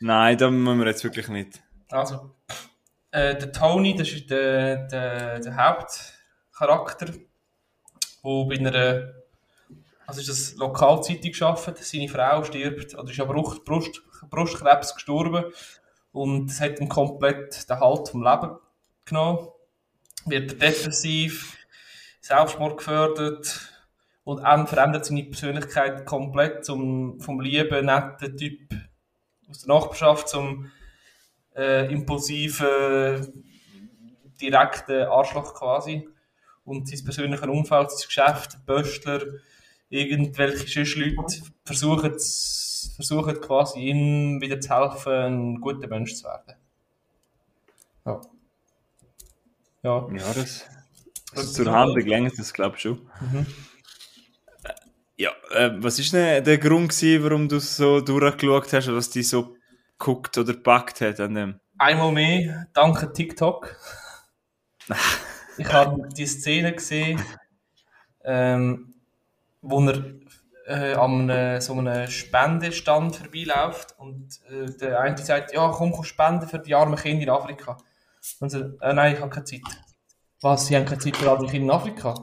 Nein, da müssen wir jetzt wirklich nicht. Also, äh, der Tony, das ist der, der, der Hauptcharakter, der bei einer, also ist das Lokalzeitung gearbeitet, seine Frau stirbt, oder ist an Brust, Brust, Brustkrebs gestorben und es hat ihm komplett den Halt vom Leben genommen. Wird depressiv, Selbstmord gefördert und verändert seine Persönlichkeit komplett zum, vom lieben, netten Typ aus der Nachbarschaft zum äh, impulsiven, direkten Arschloch quasi. Und sein persönliches Umfeld, sein Geschäft, Böstler, irgendwelche sonst Leute versuchen, versuchen quasi ihm wieder zu helfen, ein guter Mensch zu werden. Ja. Ja. Ja, das. Also zur. Handlung längert das, glaube ich, schon. Mhm. Ja, äh, was ist denn der Grund gewesen, warum du so durchgeschaut hast, was dich so geguckt oder gepackt hat an dem? einmal mehr, danke TikTok. ich habe die Szene gesehen, ähm, wo er äh, an einem, so einem Spendestand vorbeiläuft und äh, der eine sagt, ja komm, komm spenden für die armen Kinder in Afrika. Und so, äh, nein, ich habe keine Zeit. Was, Sie haben keine Zeit für arme Kinder in Afrika?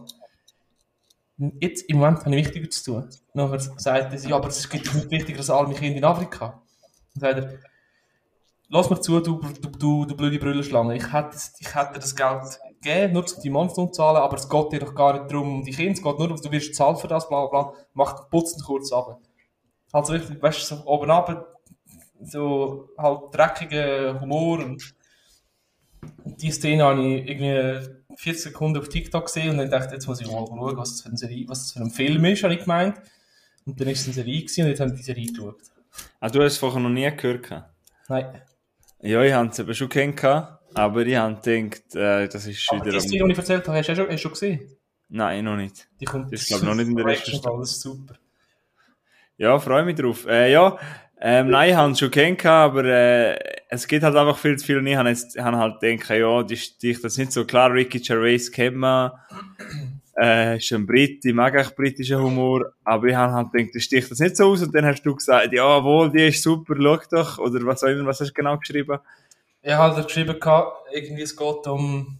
Jetzt, im Moment habe ich wichtiger zu tun. Nachher sagt er, ja, aber es gibt nicht wichtiger als arme Kinder in Afrika. Dann sagt er, lass mir zu, du, du, du, du blöde Brüllerschlange. Ich hätte, ich hätte das Geld gegeben, nur um die Monster zahlen, aber es geht dir doch gar nicht darum, um die Kinder, es geht nur um, du wirst zahlen für das, bla bla bla. Mach, putz ihn kurz ab. Also richtig, weißt du, so oben ab, so halt dreckiger Humor und die Szene habe ich irgendwie 40 Sekunden auf TikTok gesehen und dann dachte ich, jetzt muss ich mal schauen, was das für, eine Serie, was das für ein Film ist, habe ich gemeint. Und dann ist es eine Serie gewesen und jetzt habe ich die Serie geschaut. Ah, du hast es vorher noch nie gehört? Nein. Ja, ich habe es eben schon kennengelernt, aber ich habe gedacht, äh, das ist Aber die wieder... Szene, die ich erzählt habe, hast du schon, hast du schon gesehen? Nein, noch nicht. Die kommt Das ist, glaub ich, noch nicht in der ersten das ist super. Ja, freue mich drauf. Äh, ja, ähm, nein, ich habe es schon kennengelernt, aber äh, es gibt halt einfach viel zu viel und ich habe habe halt gedacht, ja, die Stich, das ist nicht so klar, Ricky Gervais kennt man, äh, ist ein Brit, ich mag echt britischen Humor, aber ich habe halt gedacht, das sticht das nicht so aus und dann hast du gesagt, ja, wohl, die ist super, schau doch, oder was auch immer, was hast du genau geschrieben? Ich habe halt geschrieben, irgendwie es geht um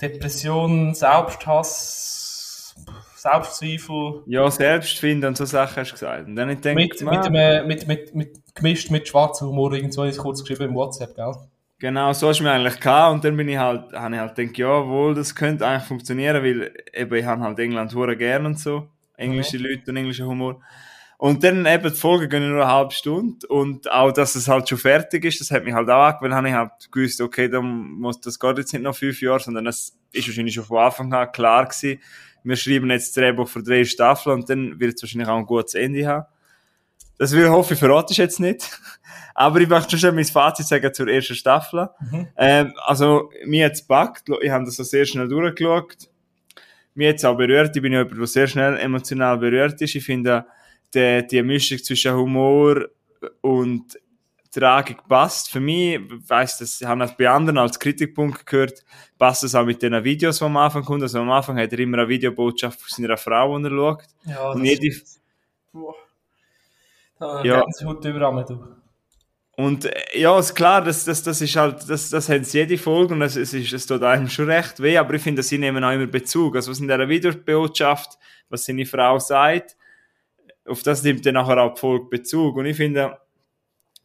Depression, Selbsthass, Selbstzweifel, Ja, Selbstfinden und so Sachen hast du gesagt. Und dann ich gedacht, mit, man, mit, einem, mit, mit, mit, gemischt mit schwarzem Humor, irgend so habe ich es kurz geschrieben im WhatsApp, gell? Genau, so du mir eigentlich gehabt und dann bin ich halt, habe ich halt gedacht, ja, wohl, das könnte eigentlich funktionieren, weil eben ich habe halt England hure gern und so, englische Leute und englischen Humor. Und dann eben die Folge gehen nur eine halbe Stunde und auch, dass es halt schon fertig ist, das hat mich halt auch angewöhnt, habe ich halt gewusst, okay, dann muss, das geht jetzt nicht noch fünf Jahre, sondern das ist wahrscheinlich schon von Anfang an klar gewesen. Wir schreiben jetzt das Drehbuch für drei Staffeln und dann wird es wahrscheinlich auch ein gutes Ende haben. Das will hoffe, ich verrate ich jetzt nicht. Aber ich möchte schon mein Fazit sagen zur ersten Staffel. Ähm, also, mir hat's gepackt. Ich habe das so sehr schnell durchgeschaut. Mir hat's auch berührt. Ich bin ja jemand, der sehr schnell emotional berührt ist. Ich finde, die, die Mischung zwischen Humor und Tragik passt. Für mich, ich weiss das, ich habe das bei anderen als Kritikpunkt gehört, passt das auch mit den Videos, die am Anfang kommen. Also am Anfang hat er immer eine Videobotschaft von seiner Frau, die er schaut. Ja, Und jede, Boah. Da Ja. sie heute überall du. Und äh, ja, ist klar, das, das, das ist halt, das, das haben sie jede Folge und es, es, ist, es tut einem schon recht weh, aber ich finde, sie nehmen auch immer Bezug. Also was in dieser Videobotschaft, was seine Frau sagt, auf das nimmt dann nachher auch die Folge Bezug. Und ich finde,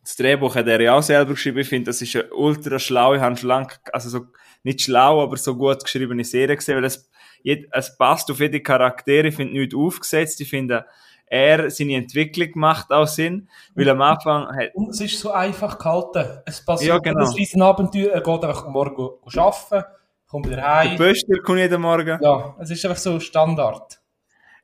das Drehbuch hat er ja auch selber geschrieben, ich finde, das ist eine ultra schlaue, haben schon lang, also so, nicht schlau, aber so gut geschriebene Serie gesehen, weil es, es passt auf jede Charaktere, ich finde nichts aufgesetzt, ich finde, er, seine Entwicklung macht auch Sinn, weil am Anfang hat, Und es ist so einfach gehalten. Es passiert Ja, genau. ein riesen Abenteuer, er geht einfach morgen arbeiten, kommt wieder der heim. Böster kommt jeden Morgen. Ja, es ist einfach so Standard.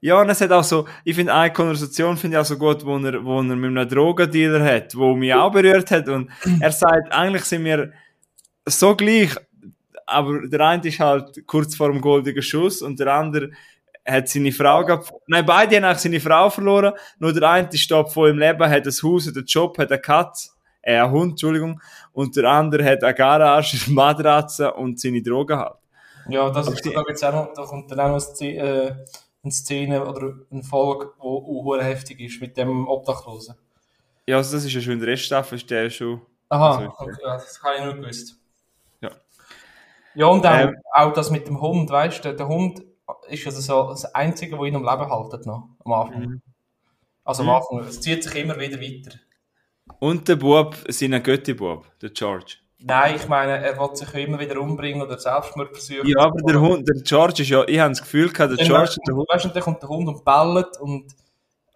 Ja, und es hat auch so, ich finde eine Konversation finde ich auch so gut, wo er, wo er mit einem Drogendealer hat, wo mich auch berührt hat und er sagt, eigentlich sind wir so gleich, aber der eine ist halt kurz vor dem goldigen Schuss und der andere hat seine Frau gehabt. Nein, beide haben eigentlich seine Frau verloren, nur der eine steht voll im Leben, hat ein Haus, hat einen Job, hat eine Katze, äh, einen Hund, Entschuldigung, und der andere hat eine Garage, eine Matratze und seine Drogen halt. Ja, das Aber ist, da, gibt's auch noch, da kommt dann auch noch Szene, äh, eine Szene oder eine Folge, die auch heftig ist mit dem Obdachlosen. Ja, also das ist ja schon in der ersten Staffel, ist der schon... Aha, Also, okay, das habe ich nicht gewusst. Ja. Ja, und auch, Ähm. auch das mit dem Hund, weißt du, der, der Hund ist also so das Einzige, was ihn am Leben haltet noch, am Anfang. Mhm. Also am Anfang, es zieht sich immer wieder weiter. Und der Bub, sein Götti-Bub, der George. Nein, ich meine, er will sich immer wieder umbringen oder Selbstmord versuchen. Ja, aber der Hund, der George ist ja, ich habe das Gefühl gehabt, der George und der Hund. weißt du, dann kommt der Hund und bellt und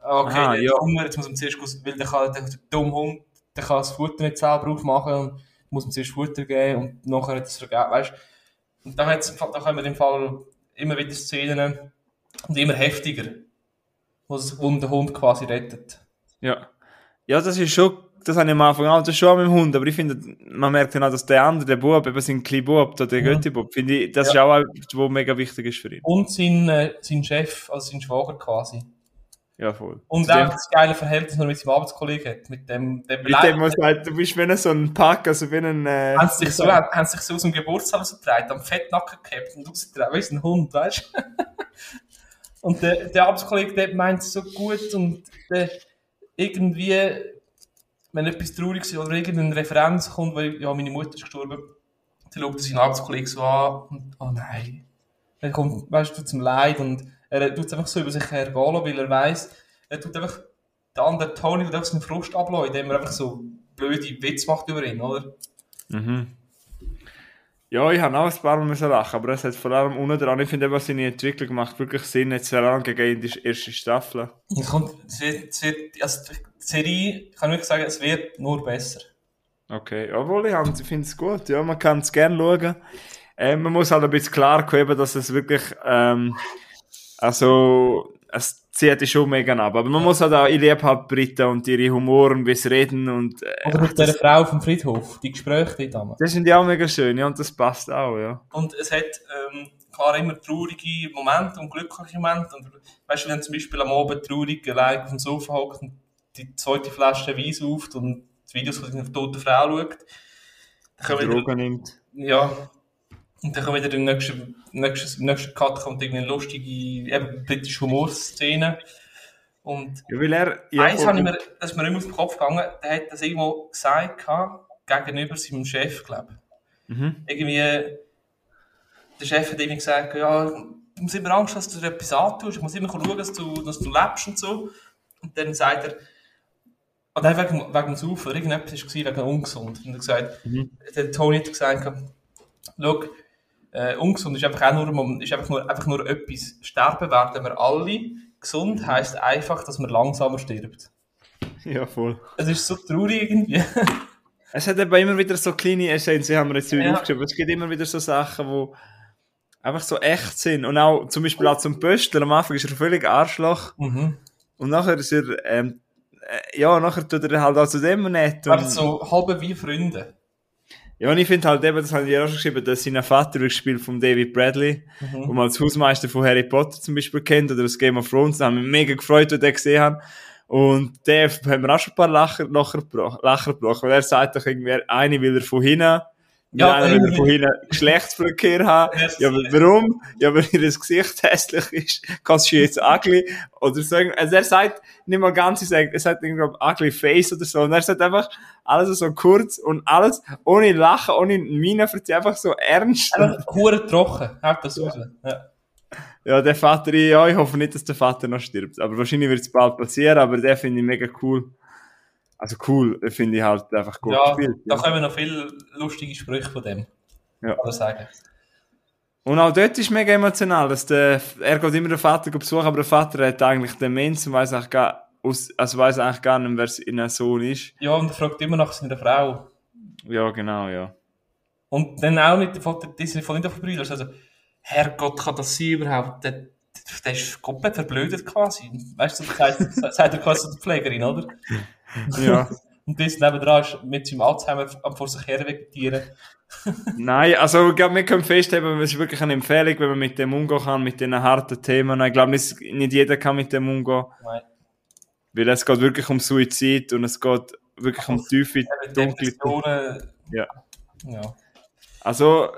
okay, Aha, ja. Hunger, jetzt muss man zuerst, aus- weil der, kann, der, der dumme Hund, der kann das Futter nicht selber aufmachen und muss man zuerst Futter geben und nachher hat es vergeben, weißt du. Und da, da kommen im Fall immer wieder Szenen und immer heftiger, wo, es, wo der Hund quasi rettet. Ja. Ja, das ist schon, das habe ich am Anfang auch, das ist schon mit dem Hund, aber ich finde, man merkt dann auch, dass der andere, der Bub, eben sein kleiner Bub, der der Mhm. Götti-Bub, finde ich, das Ja. ist auch etwas, was mega wichtig ist für ihn. Und sein, äh, sein Chef, also sein Schwager quasi. Ja, voll. Und auch das geile Verhältnis, das er mit seinem Arbeitskollegen hat. Mit dem, dem Mit dem man sagt, du bist wie so ein Pack, also wie ein... Äh, haben sie sich so, haben sich so aus dem Geburtstag rausgetragen, am Fettnacken gehabt und rausgetragen, wie ein Hund, weißt du? und der, der Arbeitskollege, der meint es so gut und der irgendwie, wenn etwas traurig ist oder irgendeine Referenz kommt, weil, ja, meine Mutter ist gestorben, dann schaut er seinen Arbeitskollegen so an und, oh nein. Dann kommt, weißt du, zum Leid und er tut es einfach so über sich hergehen weil er weiss, er tut einfach, der andere Tony tut einfach seinen Frust ablassen, indem er einfach so blöde Witze macht über ihn, oder? Mhm. Ja, ich habe auch ein paar Mal müssen lachen, aber es hat vor allem unten dran, ich finde, eben, seine Entwicklung macht wirklich Sinn, jetzt heran gegen die erste Staffel. Es kommt, es wird, es wird, also die Serie, ich kann wirklich sagen, es wird nur besser. Okay, obwohl ich, ich finde es gut, ja, man kann es gerne schauen. Äh, man muss halt ein bisschen klar geben, dass es wirklich, ähm, also, es zieht dich schon mega ab, aber man muss halt auch, ich liebe halt Briten und ihre Humor und wie sie reden und, äh, Oder mit der Frau vom Friedhof, die Gespräche dort damals. das sind ja auch mega schön, ja, und das passt auch, ja. Und es hat, ähm, klar immer traurige Momente und glückliche Momente. Und, weißt du, wenn zum Beispiel am Abend traurig allein auf dem Sofa hockt und die zweite Flasche Wein sauft und die Videos von seiner toten Frau schaut, dann kommen wieder, Drogen nimmt. ja, und dann kommt wieder der nächste, nächste, nächste Cut, kommt irgendwie eine lustige, eben, britische Humorszene. Und Ja, weil er, ja, Eins habe ich mir, das ist mir immer auf den Kopf gegangen, der hat das irgendwo gesagt, gehabt, gegenüber seinem Chef, glaube ich. Mhm. Irgendwie, der Chef hat irgendwie gesagt, ja, du musst immer Angst, dass du dir etwas antust, ich muss immer schauen, dass du, dass du lebst und so. Und dann sagt er, und dann wegen, wegen dem Saufen, irgendetwas war wegen ungesund. Und er hat gesagt, Mhm. der Tony hat gesagt, schau, äh, ungesund ist einfach auch nur, ist einfach nur, einfach nur etwas. Sterben werden wir alle. Gesund heisst einfach, dass man langsamer stirbt. Ja, voll. Es ist so traurig irgendwie. Es hat aber immer wieder so kleine Essenzen, haben wir jetzt Ja. aufgeschrieben. Es gibt immer wieder so Sachen, die einfach so echt sind. Und auch zum Beispiel auch zum Pöstler. Am Anfang ist er völlig Arschloch. mhm. Und nachher ist er, ähm, äh, ja, nachher tut er halt auch zu dem nett. Aber Und, so halb wie Freunde. Ja, und ich finde halt eben, das habe ich ja auch schon geschrieben, dass sein Vater wird gespielt von David Bradley, Mhm. wo man als Hausmeister von Harry Potter zum Beispiel kennt, oder aus Game of Thrones. Da haben wir mich mega gefreut, als ich den gesehen habe. Und der hat mir auch schon ein paar Lacher, Lacher, Lacher gebrochen, weil er sagt doch irgendwie, eine will er von hinten, Ja, ja, einer will er irgendwie- von hinten Geschlechtsverkehr haben. Ja, aber warum? Ja, weil ihr Gesicht hässlich ist, kannst du jetzt ugly, oder so. Also er sagt nicht mal ganz, er sagt, irgendwie ugly face oder so, und er sagt einfach alles so kurz und alles ohne Lachen, ohne Miene, einfach so ernst. Einfach hure trocken. Haut das raus. Ja. Ja, der Vater, ja, ich hoffe nicht, dass der Vater noch stirbt. Aber wahrscheinlich wird es bald passieren, aber der finde ich mega cool. Also cool, den finde ich halt einfach gut Ja, gespielt. da Ja. kommen noch viele lustige Sprüche von dem. Ja. Kann sagen. Und auch dort ist mega emotional, dass der, er geht immer den Vater besuchen, aber der Vater hat eigentlich Demenz und weiß eigentlich gar, also weiß eigentlich gar nicht, wer sein Sohn ist. Ja, und er fragt immer nach seiner Frau. Ja, genau, ja. Und dann auch nicht von der Disney von nicht auf Brüder. Also, Herrgott, kann das sein überhaupt? Der, der ist komplett verblödet quasi. Weißt du, das sagt, sagt er quasi die Pflegerin, oder? Ja. Und das nebendran ist mit seinem Alzheimer am vor sich her vegetieren. Nein, also ich glaube, wir können festhalten, es ist wirklich eine Empfehlung, wenn man mit dem umgehen kann, mit diesen harten Themen. Ich glaube, nicht, nicht jeder kann mit dem umgehen. Nein. Weil es geht wirklich um Suizid und es geht wirklich um tiefe, dunkle... Ja. Ja. Also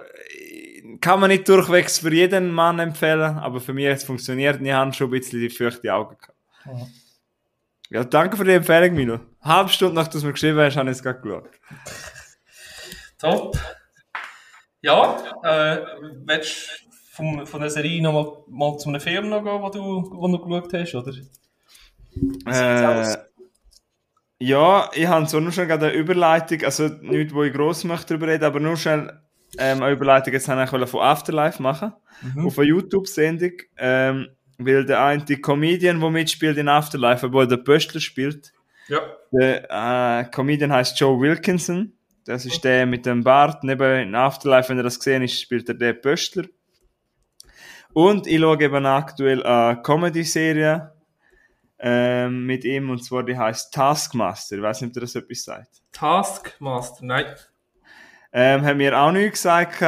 kann man nicht durchwegs für jeden Mann empfehlen, aber für mich hat es funktioniert ich habe schon ein bisschen die feuchte Augen gehabt. Ja. Ja, danke für die Empfehlung, Milo. Eine halbe Stunde nachdem du es mir geschrieben hast, habe ich es gerade geschaut. Top. Ja, äh, willst du vom, von der Serie noch mal, mal zu einem Film noch gehen, wo du, wo du geschaut hast, oder? Äh, ja, ich habe so nur schon gerade eine Überleitung, also nicht, wo ich gross möchte darüber reden, aber nur schnell ähm, eine Überleitung, jetzt habe ich von Afterlife machen, Mhm. auf eine YouTube-Sendung, ähm, weil der eine Comedian, der mitspielt in Afterlife, wo der Pöstler spielt, Ja. der äh, Comedian heißt Joe Wilkinson, das ist der mit dem Bart, neben in Afterlife, wenn ihr das gesehen ist, spielt er den Pöstler. Und ich schaue eben aktuell eine Comedy-Serie ähm, mit ihm, und zwar die heißt Taskmaster. Ich weiß nicht, ob ihr das etwas sagt. Taskmaster, nein. Ähm, haben mir auch nicht gesagt.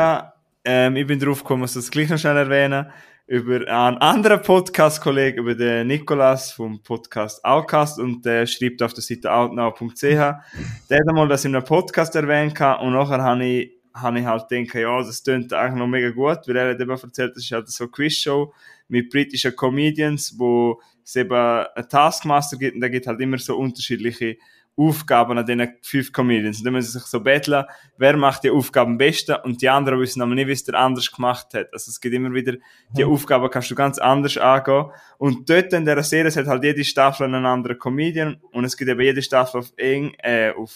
Ähm, ich bin drauf gekommen, muss das gleich noch schnell erwähnen. Über einen anderen Podcast-Kollegen, über den Nikolas vom Podcast Outcast. Und der schreibt auf der Seite outnow.ch. Der hat einmal das in einem Podcast erwähnt und nachher habe ich, habe ich halt gedacht, ja, das klingt eigentlich noch mega gut, weil er hat eben erzählt, das ist halt so eine Quizshow mit britischen Comedians, wo es eben einen Taskmaster gibt. Und der gibt halt immer so unterschiedliche Aufgaben an diesen fünf Comedians. Und dann müssen sie sich so betteln, wer macht die Aufgaben am besten und die anderen wissen aber nicht, wie es der anders gemacht hat. Also es gibt immer wieder, die mhm. Aufgaben kannst du ganz anders angehen. Und dort in dieser Serie hat halt jede Staffel einen anderen Comedian und es gibt eben jede Staffel auf, eng, äh, auf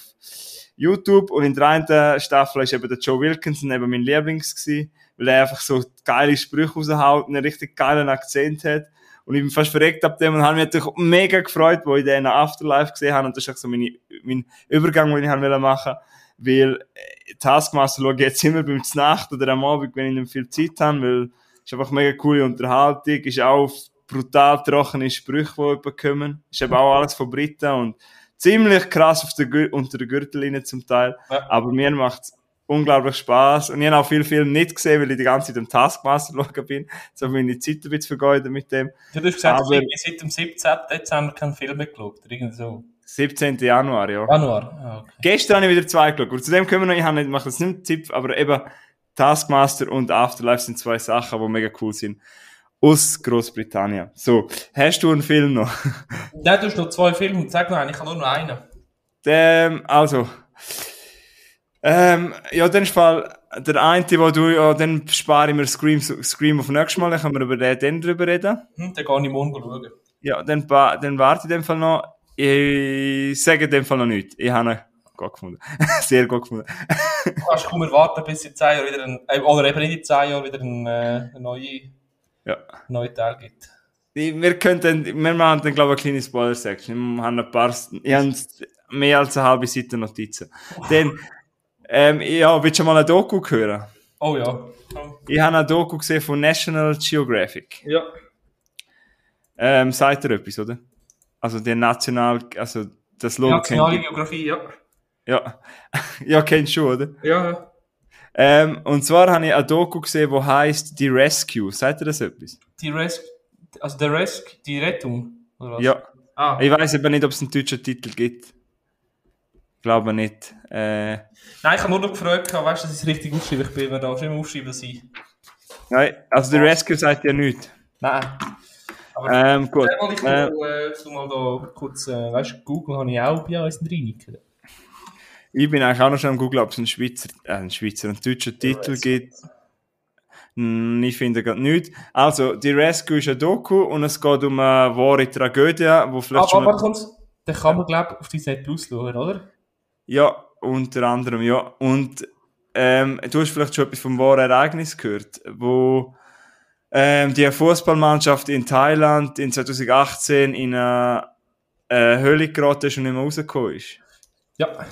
YouTube und in der einen Staffel ist eben der Joe Wilkinson eben mein Lieblings gewesen, weil er einfach so geile Sprüche raushaut und einen richtig geilen Akzent hat. Und ich bin fast verreckt ab dem und habe mich natürlich mega gefreut, wo ich den Afterlife gesehen habe. Und das ist auch so meine, mein Übergang, den ich machen wollte. Weil äh, Taskmaster schaue ich jetzt immer beim Nacht oder am Abend, wenn ich nicht viel Zeit habe, weil es ist einfach mega coole Unterhaltung, ist auch brutal trockene Sprüche, die überkommen. Ist eben auch alles von Briten und ziemlich krass auf der, unter der Gürtellinie zum Teil. Ja. Aber mir macht unglaublich Spaß und ich habe auch viel Film nicht gesehen, weil ich die ganze Zeit im Taskmaster schauen bin. So habe ich meine Zeit ein bisschen vergeudet mit dem. Du hast gesagt, Aber, seit dem 17. Dezember keinen Film mehr geschaut, irgendwie so. 17. Januar, ja. Januar, ah, okay. Gestern habe ich wieder zwei geschaut. zu dem können wir noch, ich habe nicht, mache das nicht Tipp, aber eben Taskmaster und Afterlife sind zwei Sachen, die mega cool sind. Aus Großbritannien. So, hast du einen Film noch? Nein, du hast noch zwei Filme. Sag noch einen, ich habe nur noch einen. Ähm, also, ähm, ja, dann Fall der eine, wo du, ja, dann spare ich mir Scream, Scream auf nächstes Mal, dann können wir über den dann drüber reden. Hm, dann gehe ich morgen schauen. Ja, dann, dann warte ich in dem Fall noch. Ich sage in dem Fall noch nichts. Ich habe ihn gut gefunden. Sehr gut gefunden. du kannst kaum erwarten, bis in 10 Jahren wieder ein, äh, oder eben nicht in 10 Jahren wieder ein, äh, ein neue, ja. neue Teil gibt. Wir könnten, wir machen dann, glaube ich, eine kleine Spoiler-Section. Wir haben ein paar, ich habe mehr als eine halbe Seite Notizen. Dann, ähm, ja, willst du mal eine Doku hören? Oh ja. Ich habe eine Doku gesehen von National Geographic. Ja. Ähm, sagt ihr etwas, oder? Also der National, also das Logo Nationale Geografie, ja. Ja. ja, kennst du, oder? Ja. Ähm, und zwar habe ich eine Doku gesehen, die heißt Die Rescue. Sagt ihr das etwas? Die Rescue, also der Rescue, die Rettung, oder was? Ja. Ah. Ich weiß aber nicht, ob es einen deutschen Titel gibt. Glaube nicht. Äh, Nein, ich habe nur noch gefragt, weißt du, dass ich es richtig aufschreibe. Ich bin mir da schon immer aufschreiben sein. Nein, also der Rescue sagt ja nichts. Nein. Aber ähm, gut. Mal ich äh, mal, äh, mal da kurz, äh, weißt du, Google habe ich auch bei uns drin. Ich bin eigentlich auch noch schon am Google, ob es einen Schweizer, äh, einen Schweizer, einen deutschen Titel gibt. Hm, ich finde gerade nichts. Also, die Rescue ist ein Doku und es geht um eine wahre Tragödie, wo vielleicht ah, schon... Aber kommt, den kann man, glaube ich, auf die Seite Plus schauen, oder? Ja, unter anderem, ja. Und ähm, du hast vielleicht schon etwas vom wahren Ereignis gehört, wo ähm, die Fußballmannschaft in Thailand in 2018 in eine äh, Höhle geraten ist und nicht mehr rausgekommen ist. Ja,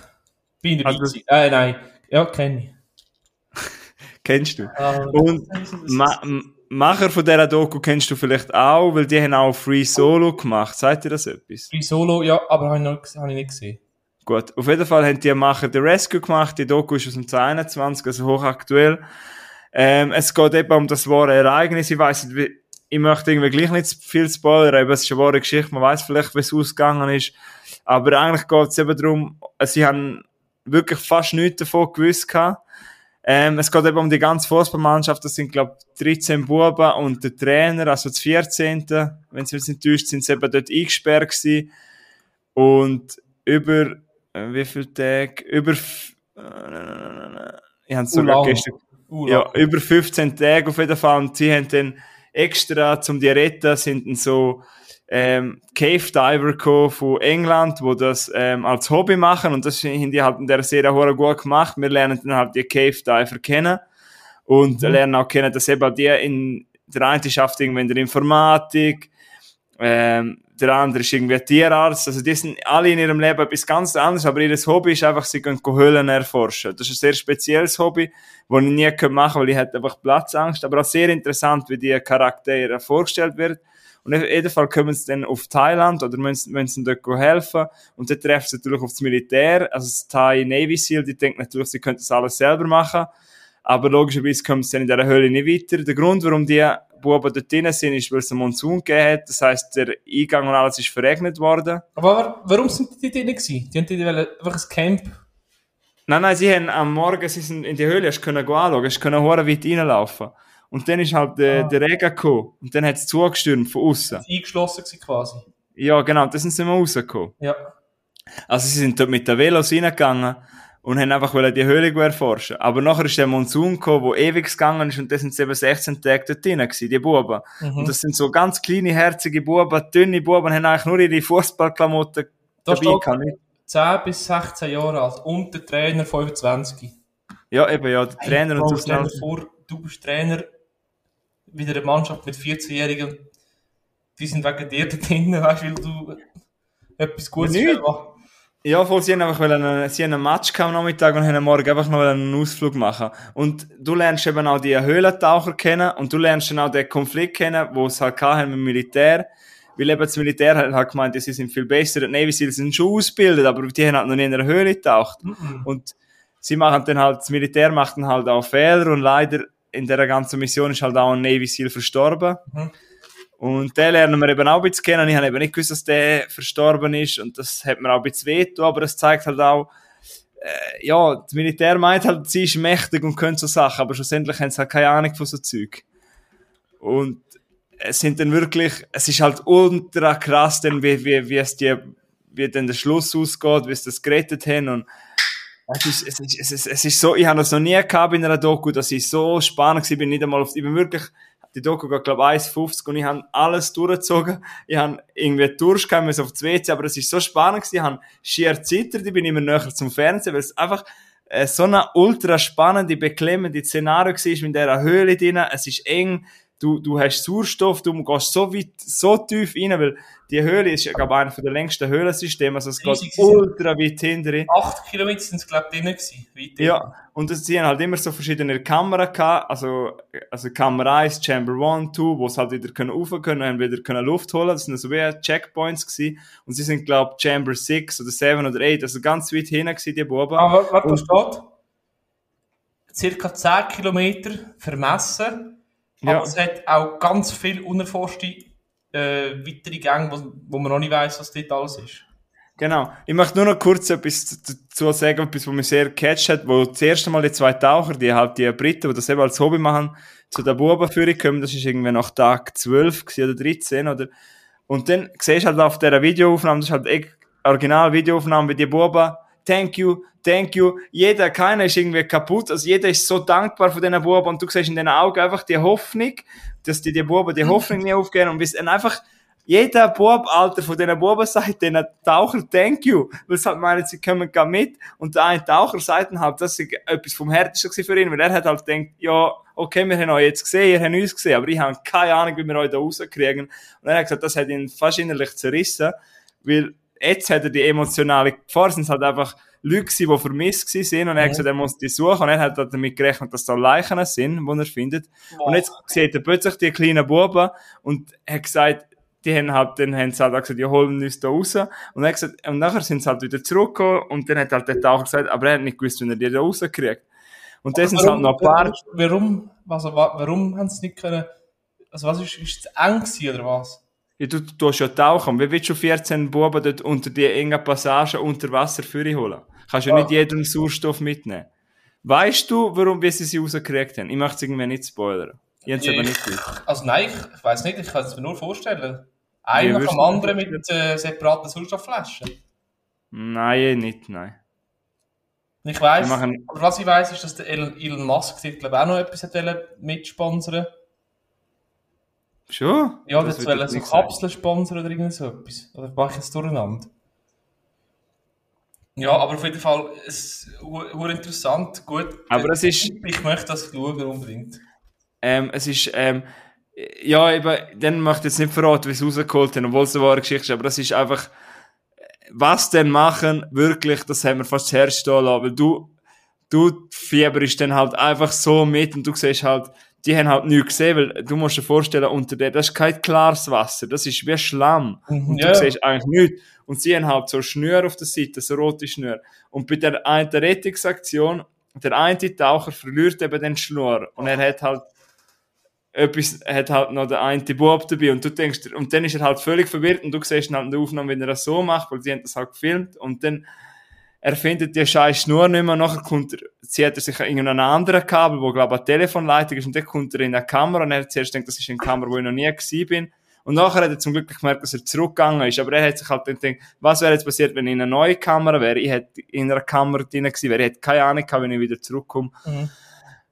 bin ich also, äh, nein, ja, kenne ich. kennst du? Ah, und Ma Macher von dieser Doku kennst du vielleicht auch, weil die haben auch Free Solo gemacht. Sagt dir das etwas? Free Solo, ja, aber habe ich, noch, hab ich nicht gesehen. Gut, auf jeden Fall haben die Macher The Rescue gemacht, die Doku ist aus dem 2021, also hochaktuell. Ähm, es geht eben um das wahre Ereignis, ich weiss nicht, ich möchte irgendwie gleich nicht viel spoilern, aber es ist eine wahre Geschichte, man weiß vielleicht, wie es ausgegangen ist, aber eigentlich geht es eben darum, sie haben wirklich fast nichts davon gewusst gehabt. Ähm, es geht eben um die ganze Fußballmannschaft, das sind, glaube ich, 13 Buben und der Trainer, also das 14., wenn sie nicht täuscht, sind sie eben dort eingesperrt gewesen. Und über wie viele Tage? Über, äh, ich habe es sogar gestern, ja, über 15 Tage auf jeden Fall. Und sie haben dann extra, zum die retten, sind dann so, ähm, Cave Diver von England, wo das ähm, als Hobby machen und das haben die halt in der Serie auch gut gemacht. Wir lernen dann halt die Cave Diver kennen und mhm. lernen auch kennen, dass eben die in der eine schafft in der Informatik, ähm, der andere ist irgendwie Tierarzt. Also die sind alle in ihrem Leben etwas ganz anderes, aber ihr Hobby ist einfach, sie gehen Höhlen erforschen. Das ist ein sehr spezielles Hobby, das ich nie machen könnte, weil ich hätte einfach Platzangst. Aber auch sehr interessant, wie die Charaktere vorgestellt wird. Und auf jeden Fall kommen sie dann auf Thailand oder müssen, müssen dort helfen. Und dann treffen sie natürlich auf das Militär, also das Thai Navy SEAL, die denken natürlich, sie könnten das alles selber machen. Aber logischerweise kommen sie dann in dieser Höhle nicht weiter. Der Grund, warum die Buben dort drin sind, ist, weil es einen Monsun gegeben hat. Das heisst, der Eingang und alles ist verregnet worden. Aber warum sind die drin gewesen? Die haben die einfach ein Camp. Nein, nein, sie haben am Morgen, sie sind in die Höhle, hast können anschauen, hast können hure weit reinlaufen. Und dann ist halt der, Ah. der Regen gekommen. Und dann hat es zugestürmt von außen. Eingeschlossen quasi. Ja, genau, dann sind sie mal rausgekommen. Ja. Also sie sind dort mit den Velos reingegangen und haben einfach wollen die Höhle erforschen. Aber nachher ist der Monsun gekommen, der ewig gegangen ist und dann sind eben 16 Tage dort drin gewesen, die Buben. Mhm. Und das sind so ganz kleine, herzige Buben, dünne Buben, haben eigentlich nur ihre Fußballklamotten Da dabei gehabt. nicht? 10 bis 16 Jahre alt und der Trainer 25. Ja, eben, ja, der Trainer und so schnell. vor, du bist Trainer wieder eine Mannschaft mit 14-Jährigen. Die sind wegen dir da drinnen, weißt du, weil du etwas Gutes Ja, nicht. Ja, voll, sie haben einfach einen- sie haben einen Match am Nachmittag und haben am Morgen einfach noch einen Ausflug machen. Und du lernst eben auch die Höhlentaucher kennen und du lernst dann auch den Konflikt kennen, wo es halt haben mit dem Militär. Weil eben das Militär hat halt gemeint, sie sind viel besser, die Navy Seals sind schon ausgebildet, aber die haben halt noch nie in einer Höhle getaucht. Und sie machen dann halt, das Militär macht dann halt auch Fehler und leider in der ganzen Mission ist halt auch ein Navy Seal verstorben. Mhm. Und den lernen wir eben auch ein bisschen kennen. Ich habe eben nicht gewusst, dass der verstorben ist und das hat mir auch ein bisschen wehgetan, aber es zeigt halt auch, äh, ja, das Militär meint halt, sie ist mächtig und können so Sachen, aber schlussendlich haben sie halt keine Ahnung von so Zeug. Und es sind dann wirklich, es ist halt ultra krass, dann, wie, wie, wie es die, wie dann der Schluss ausgeht, wie sie das gerettet haben und es ist, es ist, es ist, es ist so, ich habe das noch nie gehabt in einer Doku, dass ich so spannend war, bin nicht einmal auf, ich bin wirklich, die Doku geht, glaube ich, 1,50 und ich habe alles durchgezogen. Ich habe irgendwie Durst gehabt, auf das WC, aber es ist so spannend gewesen, ich habe schier zittert, ich bin immer näher zum Fernsehen, weil es einfach äh, so eine ultra spannende, beklemmende Szenario war mit dieser Höhle drin. Es ist eng, du, du hast Sauerstoff, du gehst so weit, so tief rein, weil die Höhle ist, glaube ich, einer der längsten Höhlensysteme, also es geht ultra weit hinterher. 8 Kilometer sind es, glaube ich, drin gewesen. Weit Ja, und sie haben halt immer so verschiedene Kameras gehabt, also, also Kamera 1, Chamber 1, 2, wo sie halt wieder können rauf können, haben wieder können Luft holen, das sind so wie Checkpoints gewesen, und sie sind, glaub Chamber 6 oder 7 oder 8, also ganz weit hinten gewesen, die Buben. Aber warte, da steht, circa 10 Kilometer vermessen, Ja. aber es hat auch ganz viel unerforschte äh, weitere Gänge, wo, wo man noch nicht weiss, was dort alles ist. Genau. Ich möchte nur noch kurz etwas dazu sagen, etwas, was mich sehr gecatcht hat, wo das erste Mal die zwei Taucher, die halt die Briten, die das eben als Hobby machen, zu der Bubenführung kommen, das ist irgendwie nach Tag 12 gewesen oder 13, oder? Und dann siehst du halt auf dieser Videoaufnahme, das ist halt echt Original-Videoaufnahme, wie die Buben, thank you, thank you, jeder, keiner ist irgendwie kaputt, also jeder ist so dankbar von diesen Buben und du siehst in den Augen einfach die Hoffnung, dass die, die Buben die Hoffnung nie aufgeben und bis dann einfach jeder Bub, Alter, von diesen Buben sagt den Taucher thank you, weil sie halt meinen, sie kommen gar mit und der eine Taucher sagt dann halt, das ist etwas vom Härtesten für ihn, weil er hat halt gedacht, ja, okay, wir haben euch jetzt gesehen, ihr habt uns gesehen, aber ich habe keine Ahnung, wie wir euch da rauskriegen. Und er hat gesagt, das hat ihn fast innerlich zerrissen, weil jetzt hat er die emotionale Gefahr, sind halt einfach Leute gewesen, die vermisst sind und er hat gesagt, er muss die suchen und er hat halt damit gerechnet, dass da Leichen sind, die er findet. Und jetzt sieht er plötzlich die kleinen Buben und hat gesagt, die haben halt, dann haben sie halt auch gesagt, ja, holen uns da raus. Und, er hat gesagt, und nachher sind sie halt wieder zurückgekommen und dann hat halt der Taucher gesagt, aber er hat nicht gewusst, wie er die da rauskriegt. Und das sind halt noch ein paar, Warum, also, wa- warum haben sie nicht können, also was ist, ist es eng gewesen, oder was? Ja, du, tust ja tauchen. Wie willst du 14 Buben dort unter die engen Passagen unter Wasser für holen? Kannst ja Ja. nicht jeden Sauerstoff mitnehmen. Weißt du, warum wie sie sie rausgekriegt haben? Ich möchte es irgendwie nicht spoilern. Ich habe aber nicht gewusst. Also nein, ich, ich weiß nicht, ich kann es mir nur vorstellen. Ein Wie nach würdest dem du das anderen mit äh, separaten Sauerstoffflaschen. Nein, nicht, nein. Ich weiß, Wir aber was ich weiß, ist, dass der Elon Musk glaube ich, auch noch etwas hat mitsponsern Schon? Ja, Das das wollen so sponsern oder irgend so etwas. Oder mache ich jetzt durcheinander? Ja, aber auf jeden Fall, es ist interessant, gut. Aber es ist- Ich möchte das schauen, unbedingt. Ähm, es ist, ähm, ja, eben, dann möchte ich jetzt nicht verraten, wie sie rausgeholt haben, obwohl es eine wahre Geschichte ist, aber das ist einfach, was denn machen, wirklich, das haben wir fast das Herz stehen lassen, weil du, du fieberst dann halt einfach so mit und du siehst halt, die haben halt nichts gesehen, weil du musst dir vorstellen, unter der, das ist kein klares Wasser, das ist wie Schlamm. Und Ja. du siehst eigentlich nichts. Und sie haben halt so Schnür auf der Seite, so rote Schnür. Und bei der einen Rettungsaktion der eine Taucher verliert eben den Schnur und er hat halt etwas, hat halt noch der eine Bub dabei und du denkst, und dann ist er halt völlig verwirrt und du siehst ihn halt in der Aufnahme, wenn er das so macht, weil sie haben das halt gefilmt und dann er findet die scheiß Schnur nicht mehr, nachher kommt er, zieht er sich irgendeinen anderen Kabel, wo glaube ich eine Telefonleitung ist und dann kommt er in eine Kamera und er hat zuerst gedacht, das ist eine Kamera, wo ich noch nie gewesen bin und nachher hat er zum Glück gemerkt, dass er zurückgegangen ist. Aber er hat sich halt dann gedacht, was wäre jetzt passiert, wenn ich in eine neue Kamera wäre? Ich hätte in einer Kamera drin gewesen wäre. Ich hätte keine Ahnung gehabt, wenn ich wieder zurückkomme. Mhm.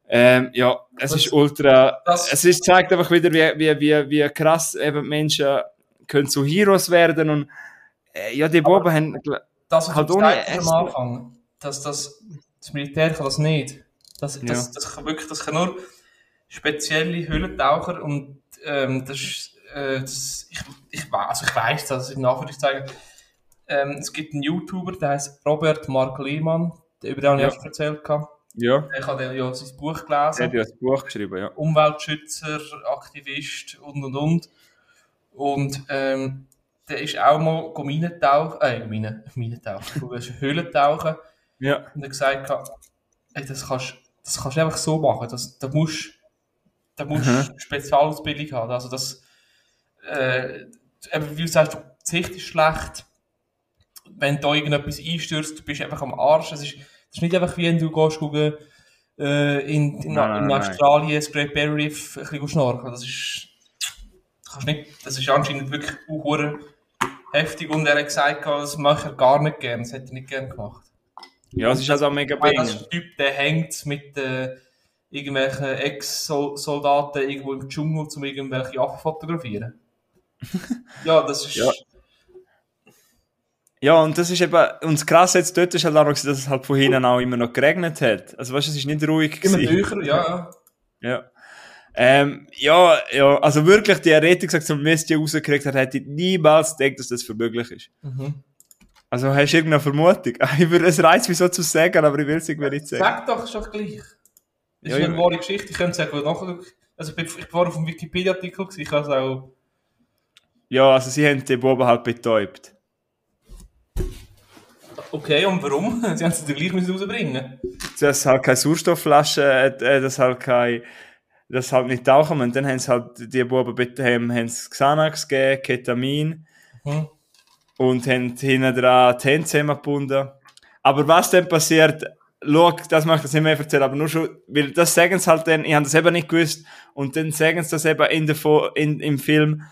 Ähm, ja, es das, ist ultra, es ist, zeigt einfach wieder, wie, wie, wie, wie krass eben Menschen können zu Heroes werden und, äh, ja, die Boben haben, das halt ohne am Anfang, dass das, das Militär kann das nicht. Das, das, ja. das, das kann wirklich, das kann nur spezielle Höhlentaucher und, ähm, das ist, äh, das, ich, ich, also ich weiß das, in Anführungszeichen, ähm, es gibt einen YouTuber, der heißt Robert Mark Lehmann, der über den ja. ich erst erzählt habe. Ja. Ich habe ja sein Buch gelesen. Er hat ja das Buch geschrieben, ja. Umweltschützer, Aktivist und und und. Und ähm, der ist auch mal Minentauchen, äh, Mine, Minentauchen, Höhlentauchen. Ja. Und er gesagt, ey, das kannst, das kannst du einfach so machen, das, da musst, da musst mhm. Spezialausbildung haben. Also das, äh, wie du sagst, die Sicht ist schlecht. Wenn da irgendetwas einstürzt, du bist einfach am Arsch. Es ist, das ist nicht einfach wie wenn du gehst gucken, äh, in, in, nein, in nein, Australien, das Great Barrier Reef, ein bisschen schnorcheln. Das ist, das kannst nicht, das ist anscheinend wirklich auch heftig und er hat gesagt, das mache er gar nicht gern, das hätte er nicht gern gemacht. Ja, es ist also auch mega big. Das Typ, der hängt mit äh, irgendwelchen Ex-Soldaten irgendwo im Dschungel, um irgendwelche Affen fotografieren. ja, das ist. Ja. Ja, und das ist eben, und das Krasse jetzt dort ist halt auch, dass es halt von hinten auch immer noch geregnet hat. Also weißt du, es ist nicht ruhig Immer höher, ja. Ja. Ähm, ja, ja, also wirklich, die Rettungsaktion, wie es die rausgekriegt hat, hätte ich niemals gedacht, dass das für möglich ist. Mhm. Also hast du irgendeine Vermutung? Ich würde, es reizt mich so zu sagen, aber ich will es irgendwie nicht sagen. Sag doch, ist doch gleich. Das ist ja, eine wahre Geschichte, ich könnte sagen, nachher, also ich, war auf dem Wikipedia-Artikel, ich kann es auch ja, also sie haben den Buben halt betäubt. Okay, und warum? Sie haben sie gleich rausbringen Das halt keine Sauerstoffflasche, äh, das halt kein, das halt nicht tauchen und dann haben sie halt, die Buben haben, haben sie Xanax gegeben, Ketamin mhm. und haben hinten dran die Hände zusammengebunden. Aber was dann passiert, schau, das möchte ich nicht mehr erzählen, aber nur schon, weil das sagen sie halt dann, ich habe das eben nicht gewusst und dann sagen sie das eben in der, in, im Film,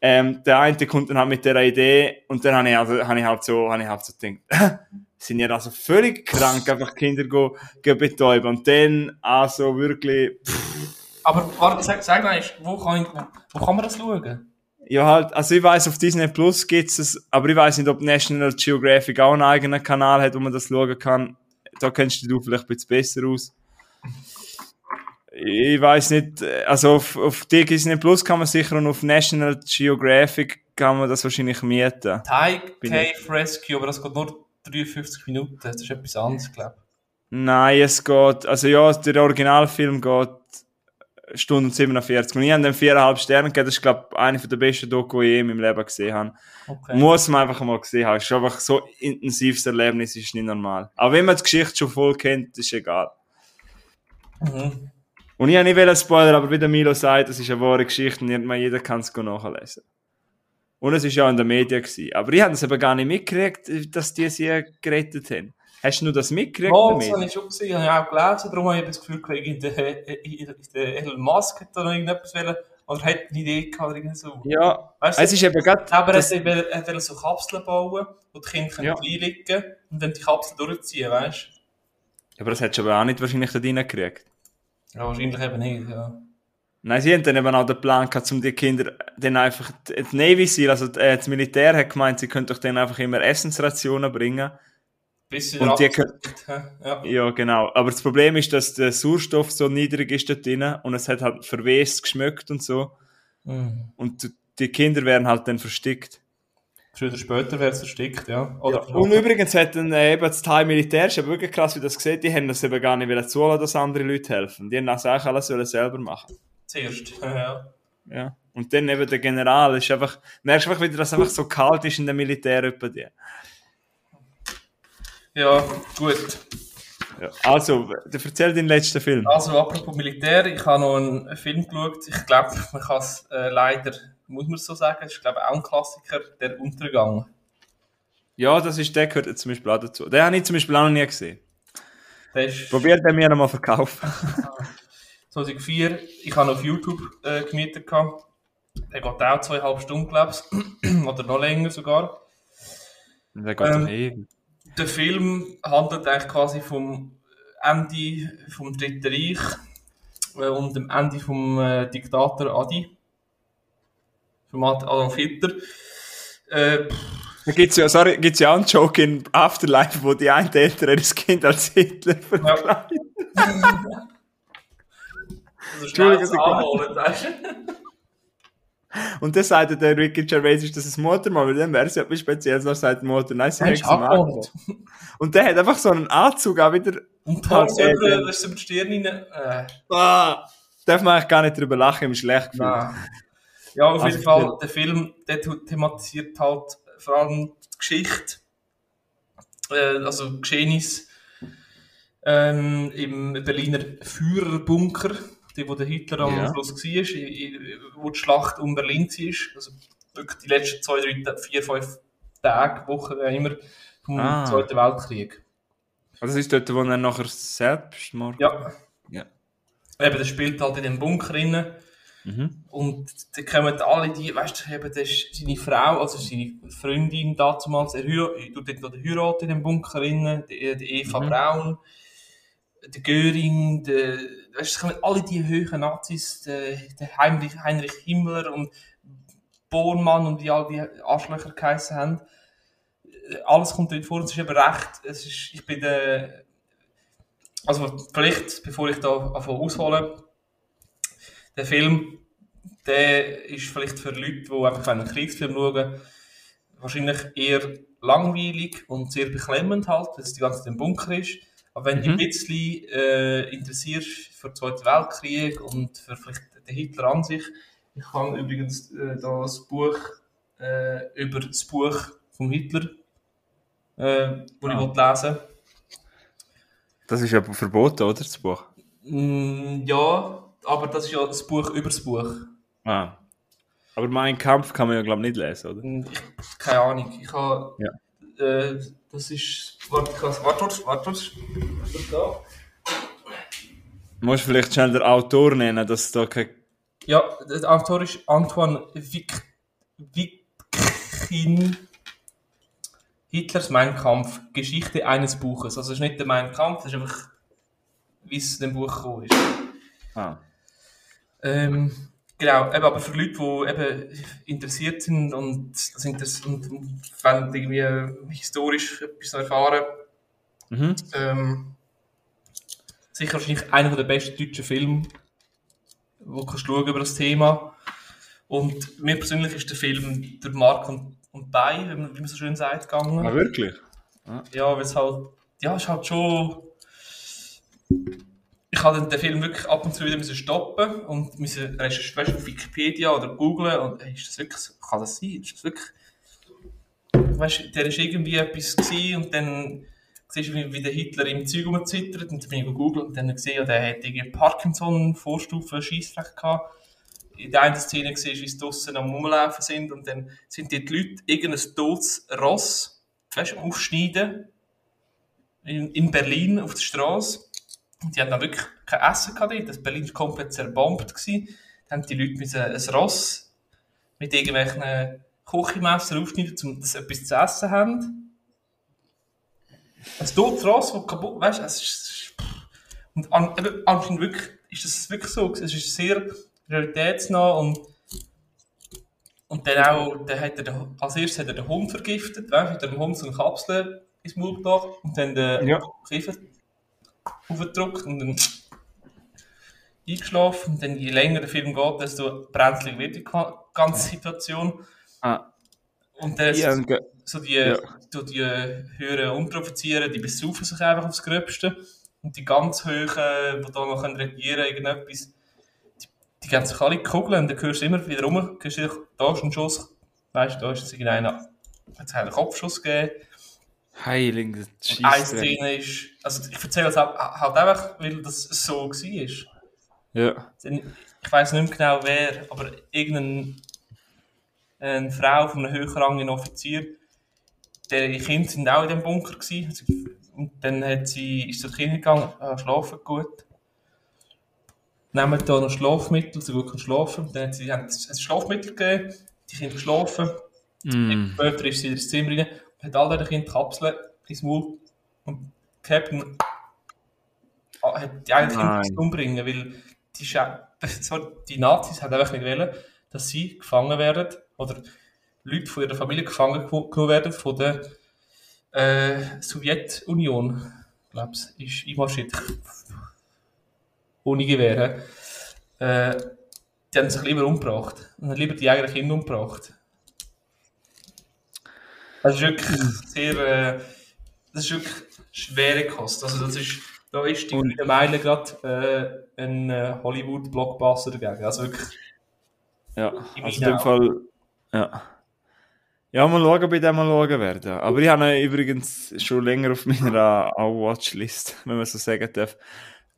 ähm, der eine kommt dann halt mit der Idee und dann habe ich, also, hab ich halt so, habe ich halt so gedacht, sind ja also völlig krank, einfach Kinder go, go betäuben und dann also wirklich. Pff. Aber warte, sag, sag mal, wo kann, wo, wo kann man das schauen? Ja, halt, also ich weiß auf Disney Plus gibt's es, aber ich weiß nicht, ob National Geographic auch einen eigenen Kanal hat, wo man das schauen kann. Da kennst du vielleicht ein bisschen besser aus ich weiß nicht, also auf, auf Disney Plus kann man sicher und auf National Geographic kann man das wahrscheinlich mieten. Thai Cave Rescue, aber das geht nur 53 Minuten, das ist etwas anderes, glaube ich. Nein, es geht, also ja, der Originalfilm geht Stunde und 47. Und ich habe den viereinhalb Sterne gegeben, das ist, glaube ich, eine der besten Doku, die ich in meinem Leben gesehen habe. Okay. Muss man einfach mal gesehen haben. Es ist einfach so ein intensives Erlebnis, ist nicht normal. Aber wenn man die Geschichte schon voll kennt, ist egal. Mhm. Und ich habe nicht Spoiler, aber wie der Milo sagt, das ist eine wahre Geschichte und jeder kann es nachlesen. Und es war ja in den Medien. Gewesen. Aber ich habe das eben gar nicht mitgekriegt, dass die sie gerettet haben. Hast du das mitgekriegt? Oh, das habe ich schon gesehen, habe ich auch gelesen. Darum habe ich das Gefühl, der Elon Musk hat da noch irgendetwas wollen, oder hat eine Idee gehabt oder so. Ja, weißt du, es ist eben gerade... Aber er wollte so Kapseln bauen, wo die Kinder ja. reinlegen können und dann die Kapseln durchziehen, weißt du? Aber das hättest du aber auch nicht wahrscheinlich da drin gekriegt. Ja, wahrscheinlich eben nicht, ja. Nein, sie haben dann eben auch den Plan gehabt, um die Kinder dann einfach, die Navy Seal, also äh, das Militär hat gemeint, sie könnten doch dann einfach immer Essensrationen bringen. Bis und die können, ja. ja, genau. Aber das Problem ist, dass der Sauerstoff so niedrig ist dort drin und es hat halt verwest geschmeckt und so. Mhm. Und die Kinder werden halt dann verstickt. Früher oder später wäre es erstickt, ja. Ja. Und übrigens hat dann äh, eben das Thai Militär, ist aber wirklich krass, wie das sieht, die haben das eben gar nicht zulassen, dass andere Leute helfen. Die haben das eigentlich alles selber machen. Zuerst, ja. Ja. Und dann eben der General ist einfach, merkst du einfach wieder, dass es einfach so kalt ist in der Militär bei dir. Ja, gut. Ja. Also, erzähl deinen letzten Film. Also, apropos Militär, ich habe noch einen Film geschaut. Ich glaube, man kann es äh, leider, muss man es so sagen, ist, glaube ich, auch ein Klassiker, Der Untergang. Ja, das ist, der gehört zum Beispiel auch dazu. Den habe ich zum Beispiel auch noch nie gesehen. Der ist Probiert den mir nochmal verkaufen. 2004, ich habe auf YouTube äh, gemietet. Gehabt. Der geht auch zweieinhalb Stunden, glaube ich. Oder noch länger sogar. Der geht Ähm, ewig. Der Film handelt eigentlich quasi vom Ende vom Dritten Reich äh, und dem Ende vom äh, Diktator Adi. Vom Ad- Adolf Hitler. Äh, Da gibt's ja, sorry, gibt's ja auch einen Joke in Afterlife, wo die einen Eltern ihr Kind als Hitler verkleidet. also Entschuldigung, schnell anholen, weißt du? Und dann sagt der Ricky Gervais, ist das ein Motormann, weil dann wäre es ja etwas Spezielles, noch sagt die Mutter, nein, sie es abgeholt. Und der hat einfach so einen Anzug auch wieder, Und Okay, über, dann- das ist über die Stirn rein. Äh, ah, darf man eigentlich gar nicht drüber lachen, im schlecht Gefühl. nein. Ja, auf Also, jeden Fall, der Film, der thematisiert halt vor allem die Geschichte, äh, also Geschehnisse ähm, im Berliner Führerbunker, die, wo der Hitler am Ja. Schluss war, wo die Schlacht um Berlin war. Also wirklich die letzten zwei, drei, vier, fünf Tage, Wochen, wie immer, vom Ah. Zweiten Weltkrieg. Also das ist dort, wo er nachher Selbstmord... Ja. Ja. Eben, der spielt halt in dem Bunker drin. Mhm. Und da kommen alle die, weißt du, eben, das ist seine Frau, also seine Freundin damals, er tut dort noch den Heirat in dem Bunker drin, die, die Eva Mhm. Braun, der Göring, der, weißt alle die höheren Nazis, der, der Heinrich, Heinrich Himmler und Bormann und wie all die Arschlöcher geheissen haben. Alles kommt dort vor und es ist eben recht, es ist, ich bin der, also vielleicht, bevor ich da anfange aushole, der Film, der ist vielleicht für Leute, die einfach einen Kriegsfilm schauen, wahrscheinlich eher langweilig und sehr beklemmend halt, weil es die ganze Zeit im Bunker ist. Aber wenn du Mhm. dich ein bisschen äh, interessierst für den Zweiten Weltkrieg und für vielleicht den Hitler an sich, ich habe übrigens äh, da das Buch äh, über das Buch vom Hitler, äh, wo Ah. ich wollte lesen Das ist ja verboten, oder, das Buch? Mm, ja, aber das ist ja das Buch über das Buch. Ah. Aber Mein Kampf kann man ja, glaube ich, nicht lesen, oder? Ich, keine Ahnung. Ich habe. Ja. Äh, das ist. Warte, Warte, warte, warte. warte. Da. Du musst vielleicht schnell den Autor nennen, dass da kein... Ja, der Autor ist Antoine Wick, Wickin. Hitlers Mein Kampf. Geschichte eines Buches. Also, es ist nicht der Mein Kampf, das ist einfach, wie es in dem Buch gekommen ist. Ah. Ähm, genau, eben, aber für Leute, die eben interessiert sind und, das interess und, und wollen irgendwie historisch etwas erfahren, Mhm. ähm, sicher wahrscheinlich einer der besten deutschen Filme, wo du kannst schauen über das Thema. Und mir persönlich ist der Film durch Mark und, und Bei, wie man, wie man so schön sagt, gegangen. Ah, wirklich? Ja, weil es halt, ja, es ist halt schon. Ich habe den Film wirklich ab und zu wieder müssen stoppen und müssen recherchieren, auf Wikipedia oder googlen und hey, ist das wirklich, kann das sein? Ist das wirklich, weißt der ist irgendwie etwas gewesen und dann siehst du, wie, der Hitler im Zeug rumzittert und dann bin ich gegoogelt und dann gesehen, ja, der hat irgendwie Parkinson, Vorstufe, Scheissrecht gehabt. In der einen Szene siehst du, wie sie draussen am Rumlaufen sind und dann sind die Leute irgendein totes Ross, weißt aufschneiden in, in Berlin auf der Straße. Und die haben dann wirklich kein Essen gehabt. Das Berlin war komplett zerbombt. Gewesen. Dann haben die Leute müssen ein Ross mit irgendwelchen Küchenmesser aufschneiden, um sie etwas zu essen haben. Ein totes Ross, das kaputt, weißt du, es ist, und anscheinend wirklich, ist das wirklich so. Es ist sehr realitätsnah und und dann auch, dann hat er als erstes hat er den Hund vergiftet, weißt du, hat er dem Hund so eine Kapsel ins Maul gebracht und dann den Ja. Kiefer aufgedrückt und dann eingeschlafen. Und dann, je länger der Film geht, desto brenzlig wird die ganze Situation. Ah. Und dann so, die, Ja. die, die höheren Unteroffiziere, die besaufen sich einfach aufs Gröbste. Und die ganz Höhen, die da noch regieren können, irgendetwas, die, die geben sich alle kugeln und dann hörst du immer wieder rum, hörst du, da ist ein Schuss, weißt du, da ist jetzt irgendeiner, hat es einen Kopfschuss gegeben. Heilig, das Und eine Scheissdreck. Szene ist, also ich erzähle es auch- halt einfach, weil das so war. Ja. Ich weiß nicht mehr genau wer, aber irgendeine eine Frau von einem höherrangigen Offizier, deren Kinder sind auch in dem Bunker gewesen. Und dann hat sie, ist sie zur Kind gegangen, ah, schlafen gut. Nehmen da noch Schlafmittel, so gut kann schlafen. Dann hat sie haben ein Schlafmittel gegeben, die Kinder geschlafen. Mm. Später ist sie in das Zimmer rein hat all den Kindern Kapseln ins Maul und gehabt und ah, hat die eigentlich. Kinder umbringen, weil die, Scha- die Nazis haben einfach nicht wollen, dass sie gefangen werden oder Leute von ihrer Familie gefangen genommen werden von der äh, Sowjetunion. Ich glaube, es ist einmarschiert. Ohne Gewehre. Äh, die haben sich lieber umgebracht. Und haben lieber die eigenen Kinder umgebracht. Das ist wirklich sehr, äh, das ist wirklich schwere Kost. Also das ist, da ist die Grüne Meile gerade äh, ein äh, Hollywood-Blockbuster dagegen. Also wirklich, Ja, In also in dem Fall, ja. Ja, mal schauen, bei dem mal schauen werden. Aber ich habe ihn übrigens schon länger auf meiner Watchlist, wenn man so sagen darf.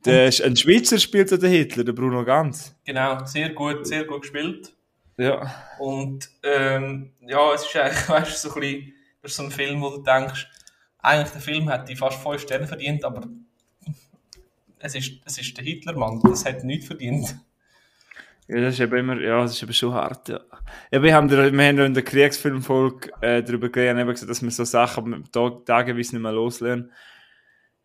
Der ist ein Schweizer spielt den Hitler, der Bruno Ganz. genau, sehr gut, sehr gut gespielt. Ja. Und ähm, ja, es ist eigentlich, weißt du, so ein bisschen, ist so ein Film, wo du denkst, eigentlich der Film hätte fast 5 Sterne verdient, aber es ist, es ist der Hitlermann, das hat nichts verdient. Ja, das ist eben immer, ja, das ist eben schon hart, ja. Eben, wir haben, wir haben in der Kriegsfilmfolge äh, darüber geredet, eben gesagt, dass wir so Sachen tag tageweise nicht mehr loslösen.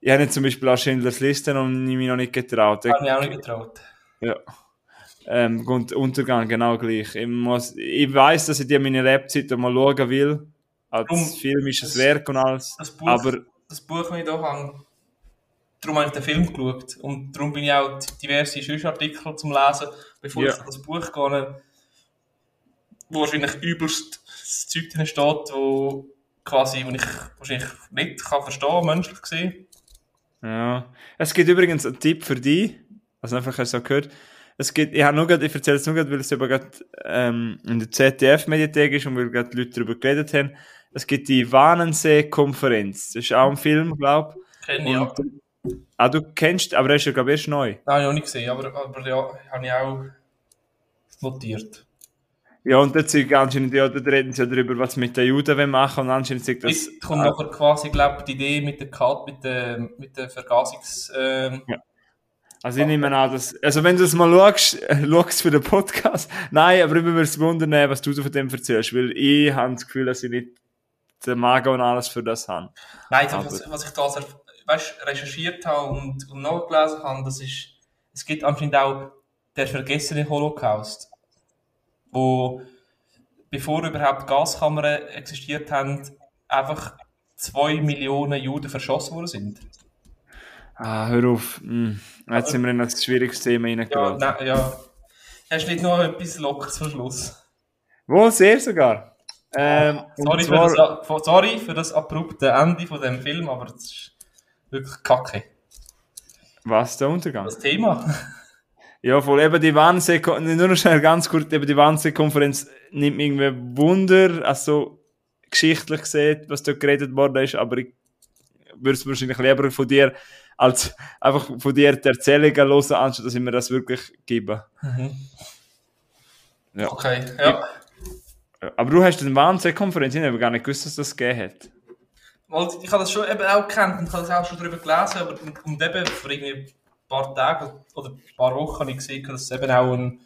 Ich habe zum Beispiel auch Schindlers Liste noch, mich noch nicht getraut. Das habe ich auch nicht getraut. Ja. Ähm, und Untergang genau gleich. Ich, muss, ich weiß, dass ich die meine Lebzeit mal schauen will. Als Drum- Film ist es das- Werk und alles. Das Buch, Aber das Buch, das ich hier habe, darum habe ich den Film geschaut. Und darum bin ich auch diverse Schüssartikel zum Lesen, bevor Ja. ich das Buch gehe, wo wahrscheinlich übelst das Zeug drin steht, wo quasi, wo ich wahrscheinlich nicht kann verstehen, menschlich gesehen. ja. Es gibt übrigens einen Tipp für dich. Also einfach hast du so gehört. Es gibt, ich nur grad, ich erzähle es nur grad, weil es eben gerade ähm, in der ZDF-Mediathek ist und weil gerade Leute darüber geredet haben. Es gibt die Warnensee-Konferenz. Das ist auch ein Film, glaube Kenne ich. ich auch. Und, ah, du kennst, aber er ist ja, glaube ich, erst neu. Nein, habe ich noch nicht gesehen, aber, aber ja, habe ich auch notiert. Ja, und dort sind anscheinend, ja, dort reden sie ja darüber, was sie mit den Juden wollen machen und anscheinend sagt das... Jetzt kommt nachher quasi, glaube ich, die Idee mit der Kat, mit der, mit der Vergasungs... Ähm, Also ich nehme an, dass, also wenn du das mal schaust, äh, schaust für den Podcast, nein, aber ich würde es wundern, äh, was du so von dem erzählst, weil ich habe das Gefühl, dass ich nicht den Magen und alles für das habe. Nein, Aber- was, was ich da weißt, recherchiert habe und, und nachgelesen habe, das ist, es gibt anscheinend auch der vergessene Holocaust, wo, bevor überhaupt Gaskammern existiert haben, einfach zwei Millionen Juden verschossen worden sind. Ah, hör auf. Hm. Jetzt sind wir in ein schwieriges Thema Ja, reingeraten. nein, ja. Hast du nicht noch etwas Lockeres zum Schluss? Wo, sehr sogar. Ähm, Sorry und für, zwar, das, sorry für das abrupte Ende von dem Film, aber es ist wirklich kacke. was, der Untergang? Das Thema. Ja, voll eben die Wannsee, nur noch schnell ganz kurz, eben die Wannsee-Konferenz nimmt mich irgendwie Wunder, also geschichtlich gesehen, was dort geredet worden ist, aber ich würde es wahrscheinlich lieber von dir, als einfach von dir die Erzählungen hören, anstatt dass ich mir das wirklich gebe. Ja. Okay, ja. Aber du hast eine Wannsee-Konferenz, ich habe gar nicht gewusst, dass das gegeben hat. Ich habe das schon eben auch gekannt und ich habe das auch schon darüber gelesen, aber und, eben vor irgendwie ein paar Tagen oder ein paar Wochen habe ich gesehen, dass es eben auch ein,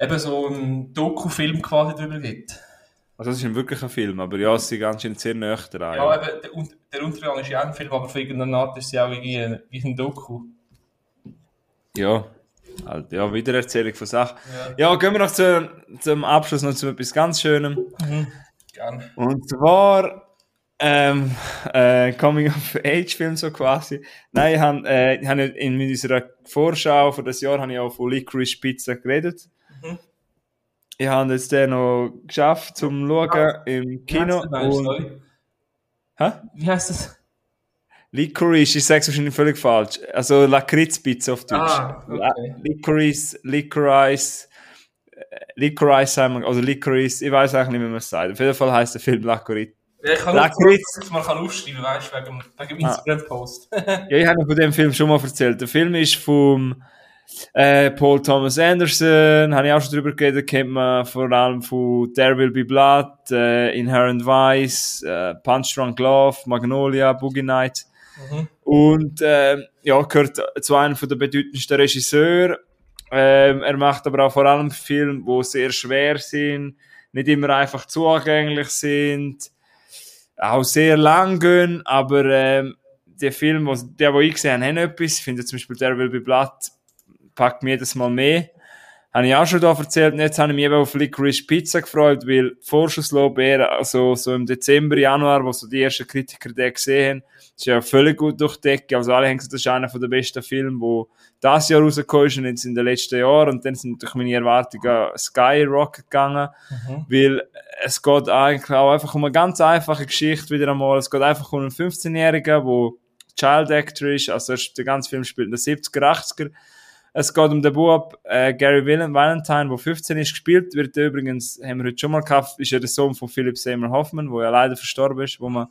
eben so ein Doku-Film quasi darüber gibt. Also das ist ein wirklicher Film, aber ja, es ist anscheinend sehr nah dran. Ja, Ja. eben, der, der Untergang ist ja auch ein Film, aber von irgendeiner Art ist es ja auch irgendwie ein, wie ein Doku. ja. Halt, ja, Wiedererzählung von Sachen. Ja. Ja, gehen wir noch zu, zum Abschluss noch zu etwas ganz Schönem. Gern. Und zwar ähm, äh, Coming-of-Age-Film so quasi. Nein, ich habe äh, hab in unserer Vorschau für das Jahr habe ich auch von Licorice Pizza geredet. Mhm. Ich habe jetzt den noch geschafft zum Schauen im Wie Kino. Mensch, Und, sorry? hä? Wie heißt das? Licorice, ich sage es wahrscheinlich völlig falsch. Also Lakritz-Pizza auf Deutsch. Ah, okay. Licorice, Licorice, Licorice, also Licorice, ich weiß eigentlich nicht, wie man es sagt. Auf jeden Fall heißt der Film Licorice, Ja, ich kann Lakritz. dass man kann aufschreiben, weißt du, wegen, wegen Ah. Instagram-Post. Ja, ich habe von dem Film schon mal erzählt. Der Film ist vom äh, Paul Thomas Anderson, habe ich auch schon drüber geredet, kennt man vor allem von There Will Be Blood, äh, Inherent Vice, äh, Punch Drunk Love, Magnolia, Boogie Night. Mhm. Und ähm, ja, gehört zu einem der bedeutendsten Regisseure. Ähm, er macht aber auch vor allem Filme, die sehr schwer sind, nicht immer einfach zugänglich sind, auch sehr lang gehen, aber ähm, der Film, was, der, wo ich gesehen habe, haben etwas. Ich finde zum Beispiel der Will Be Blood packt mir jedes Mal mehr. Habe ich auch schon da erzählt. Und jetzt habe ich mich eben auf Licorice Pizza gefreut, weil Vorschusslob eher, also so im Dezember, Januar, wo so die ersten Kritiker den gesehen haben, ist ja völlig gut durchdeckt. Also alle haben gesagt, das ist einer der besten Filme, wo das Jahr rausgekommen ist und jetzt in den letzten Jahren. Und dann sind durch meine Erwartungen skyrocket gegangen, Mhm. weil es geht eigentlich auch einfach um eine ganz einfache Geschichte wieder einmal. Es geht einfach um einen 15-Jährigen, der Child Actor ist, also er der ganze Film spielt in den 70er, 80er. Es geht um den Bub äh, Gary Will- Valentine, der 15 ist, gespielt wird. Der Übrigens, haben wir heute schon mal gehabt, ist ja der Sohn von Philip Seymour Hoffman, der ja leider verstorben ist, wo man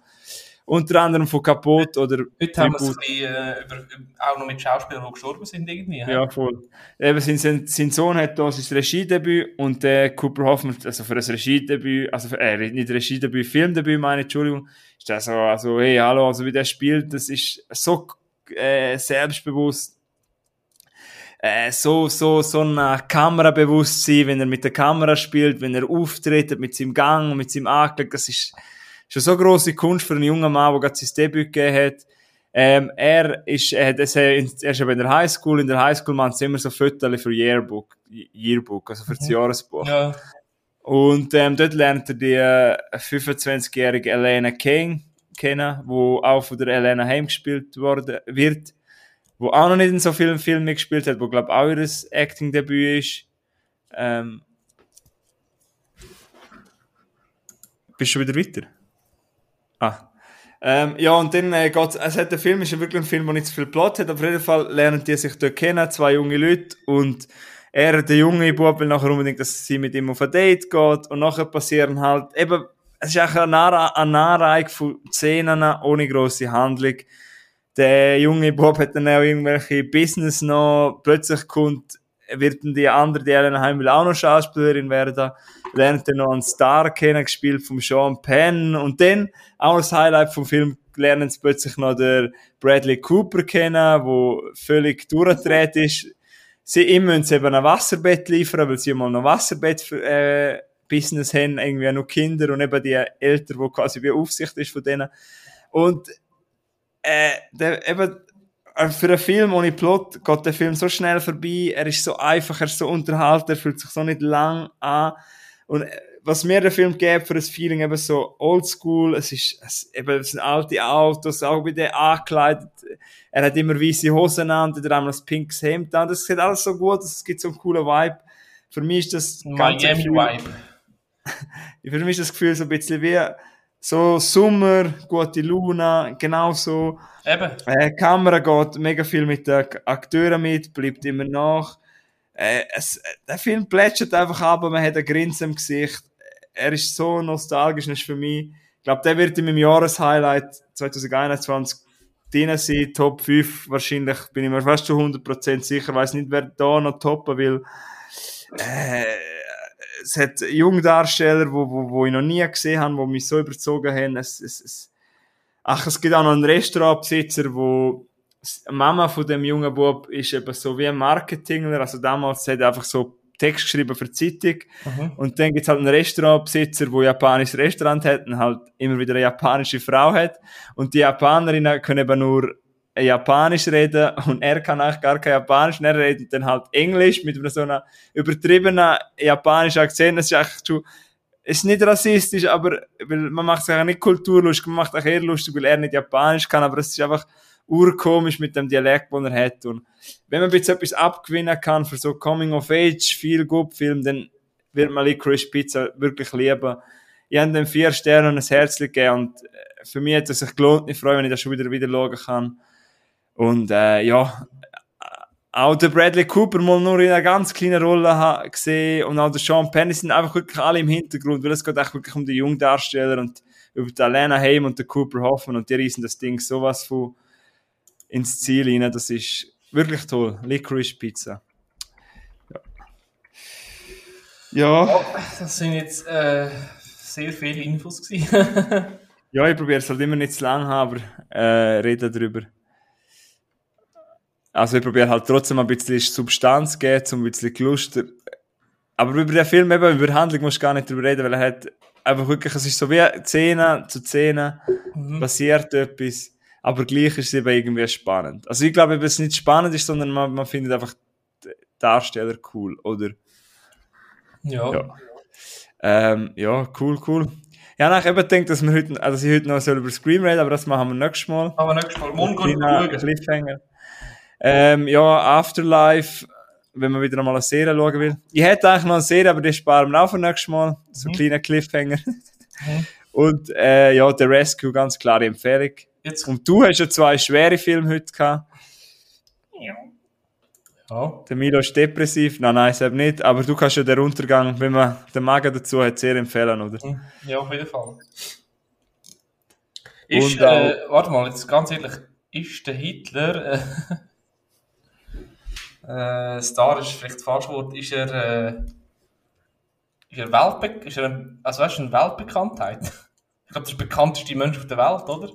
unter anderem von Kaputt oder Heute haben wir es äh, über, auch noch mit Schauspielern, die gestorben sind irgendwie. Ja, voll. Eben, sein, sein, Sohn hat da sein Regiedebüt und der Cooper Hoffman, also für ein Regiedebüt, also für, äh, nicht Regiedebüt, Filmdebüt, meine Entschuldigung, ist der so, also, hey, hallo, also wie der spielt, das ist so äh, selbstbewusst, äh, so, so, so ein Kamerabewusstsein, wenn er mit der Kamera spielt, wenn er auftritt, mit seinem Gang, mit seinem Anblick, das ist schon so große Kunst für einen jungen Mann, der gerade sein Debüt gegeben hat. Ähm, er ist, er, hat, er ist eben in der Highschool, in der Highschool machen sie immer so Fotos für Yearbook, Yearbook, also für das Jahresbuch. Ja. Und ähm, dort lernt er die äh, 25-jährige Elena King kennen, wo auch von der Elena Heim gespielt worden wird, wo auch noch nicht in so vielen Filmen mitgespielt hat, wo glaube auch ihr Acting-Debüt ist. Ähm, bist du wieder weiter? Ah. Ähm, ja, und dann äh, geht's, es hat der Film ist ja wirklich ein Film, der nicht so viel Plot hat, auf jeden Fall lernen die sich dort kennen, zwei junge Leute, und er, der junge Bub, will nachher unbedingt, dass sie mit ihm auf ein Date geht, und nachher passieren halt, eben, es ist eigentlich eine Anreihung von Szenen ohne grosse Handlung. Der junge Bub hat dann auch irgendwelche Business noch, plötzlich kommt, wird dann die andere, die Ellen Heim will auch noch Schauspielerin werden, lernt dann noch einen Star kennen, gespielt vom Sean Penn, und dann, auch das Highlight vom Film, lernen sie plötzlich noch der Bradley Cooper kennen, wo völlig durchgedreht ist. Sie ihm müssen sie eben ein Wasserbett liefern, weil sie mal noch Wasserbett äh, Business haben, irgendwie noch Kinder und eben die Eltern, die quasi wie Aufsicht ist von denen. Und äh, der, eben, äh, für einen Film ohne Plot geht der Film so schnell vorbei, er ist so einfach, er ist so unterhalten, er fühlt sich so nicht lang an. Und äh, was mir der Film gibt für das Feeling eben so oldschool, es ist, es, eben, es sind alte Autos, auch bei der angekleidet, er hat immer weiße Hosen an, der einmal ein pinkes Hemd an, das sieht alles so gut, es gibt so einen coolen Vibe. Für mich ist das Miami Gefühl- Vibe. für mich ist das Gefühl so ein bisschen wie so Sommer, gute Laune, genau so. Eben. Äh, Kamera geht mega viel mit den Akteuren mit, bleibt immer nach. Äh, es, äh, der Film plätschert einfach ab, man hat ein Grinsen im Gesicht. Er ist so nostalgisch, das ist für mich. Ich glaube, der wird in meinem Jahreshighlight 2021 drin sein, Top 5 wahrscheinlich, bin ich mir fast schon 100% sicher, weiß nicht, wer da noch toppen will. Äh, es hat junge Darsteller, wo, wo, wo ich noch nie gesehen habe, die mich so überzogen haben. Es, es, es, ach, es gibt auch noch einen Restaurantbesitzer, wo Mama von dem jungen Bub ist eben so wie ein Marketingler, also damals hat er einfach so Text geschrieben für die Zeitung. Mhm. Und dann gibt's halt einen Restaurantbesitzer, der ein japanisches Restaurant hat und halt immer wieder eine japanische Frau hat. Und die Japanerinnen können eben nur Japanisch reden und er kann eigentlich gar kein Japanisch und er redet dann halt Englisch mit so einer übertriebenen japanischen Akzent. Das ist eigentlich schon, ist nicht rassistisch, aber weil man macht sich eigentlich nicht kulturlustig, man macht auch eher lustig, weil er nicht Japanisch kann, aber es ist einfach urkomisch mit dem Dialekt, den er hat. Und wenn man jetzt etwas abgewinnen kann für so Coming of Age, viel gut Film, dann wird man Licorice Pizza wirklich lieben. Ich habe dem vier Sterne und ein Herz gegeben und äh, für mich hat es sich gelohnt. Ich freue mich, wenn ich das schon wieder wieder schauen kann. Und äh, ja, auch der Bradley Cooper mal nur in einer ganz kleinen Rolle gesehen und auch der Sean Penn sind einfach wirklich alle im Hintergrund, weil es geht echt wirklich um die Jungdarsteller und über die Alena Heim und den Cooper Hoffman und die reißen das Ding sowas von ins Ziel rein. Das ist wirklich toll. Licorice Pizza. Ja. ja. Das sind jetzt äh, sehr viele Infos gewesen. ja, ich probiere es halt immer nicht zu lang, aber äh, rede darüber. Also ich probiere halt trotzdem ein bisschen Substanz zu geben, um ein bisschen Lust. Aber über den Film, eben, über Handlung musst du gar nicht drüber reden, weil er hat einfach wirklich, es ist so wie Szene zu Szene, mhm. passiert etwas, aber gleich ist es eben irgendwie spannend. Also ich glaube, es nicht spannend ist, sondern man, man findet einfach Darsteller cool, oder? Ja. Ja, ähm, ja cool, cool. Ja, ich eben gedacht, dass, wir heute, also ich heute noch über Scream reden, aber das machen wir nächstes Mal. Aber nächstes Mal. Morgen schauen. Cliffhanger. Ähm, ja, Afterlife, wenn man wieder einmal eine Serie schauen will. Ich hätte eigentlich noch eine Serie, aber die sparen wir auch für nächstes Mal. So ein mhm. kleiner Cliffhanger. Mhm. Und äh, ja, The Rescue, ganz klare Empfehlung. Jetzt. Und du hast ja zwei schwere Filme heute gehabt. Ja. ja. Der Milo ist depressiv. Nein, nein, eben nicht. Aber du kannst ja den Untergang, wenn man den Magen dazu hat, sehr empfehlen, oder? Mhm. Ja, auf jeden Fall. Ist, äh, warte mal, jetzt ganz ehrlich, ist der Hitler. Äh, äh, Star ist vielleicht falsch Wort, ist er, äh, ist er, Weltbe ist er ein, also weißt du, eine Weltbekanntheit? Ich glaube, das ist der bekannteste Mensch auf der Welt, oder?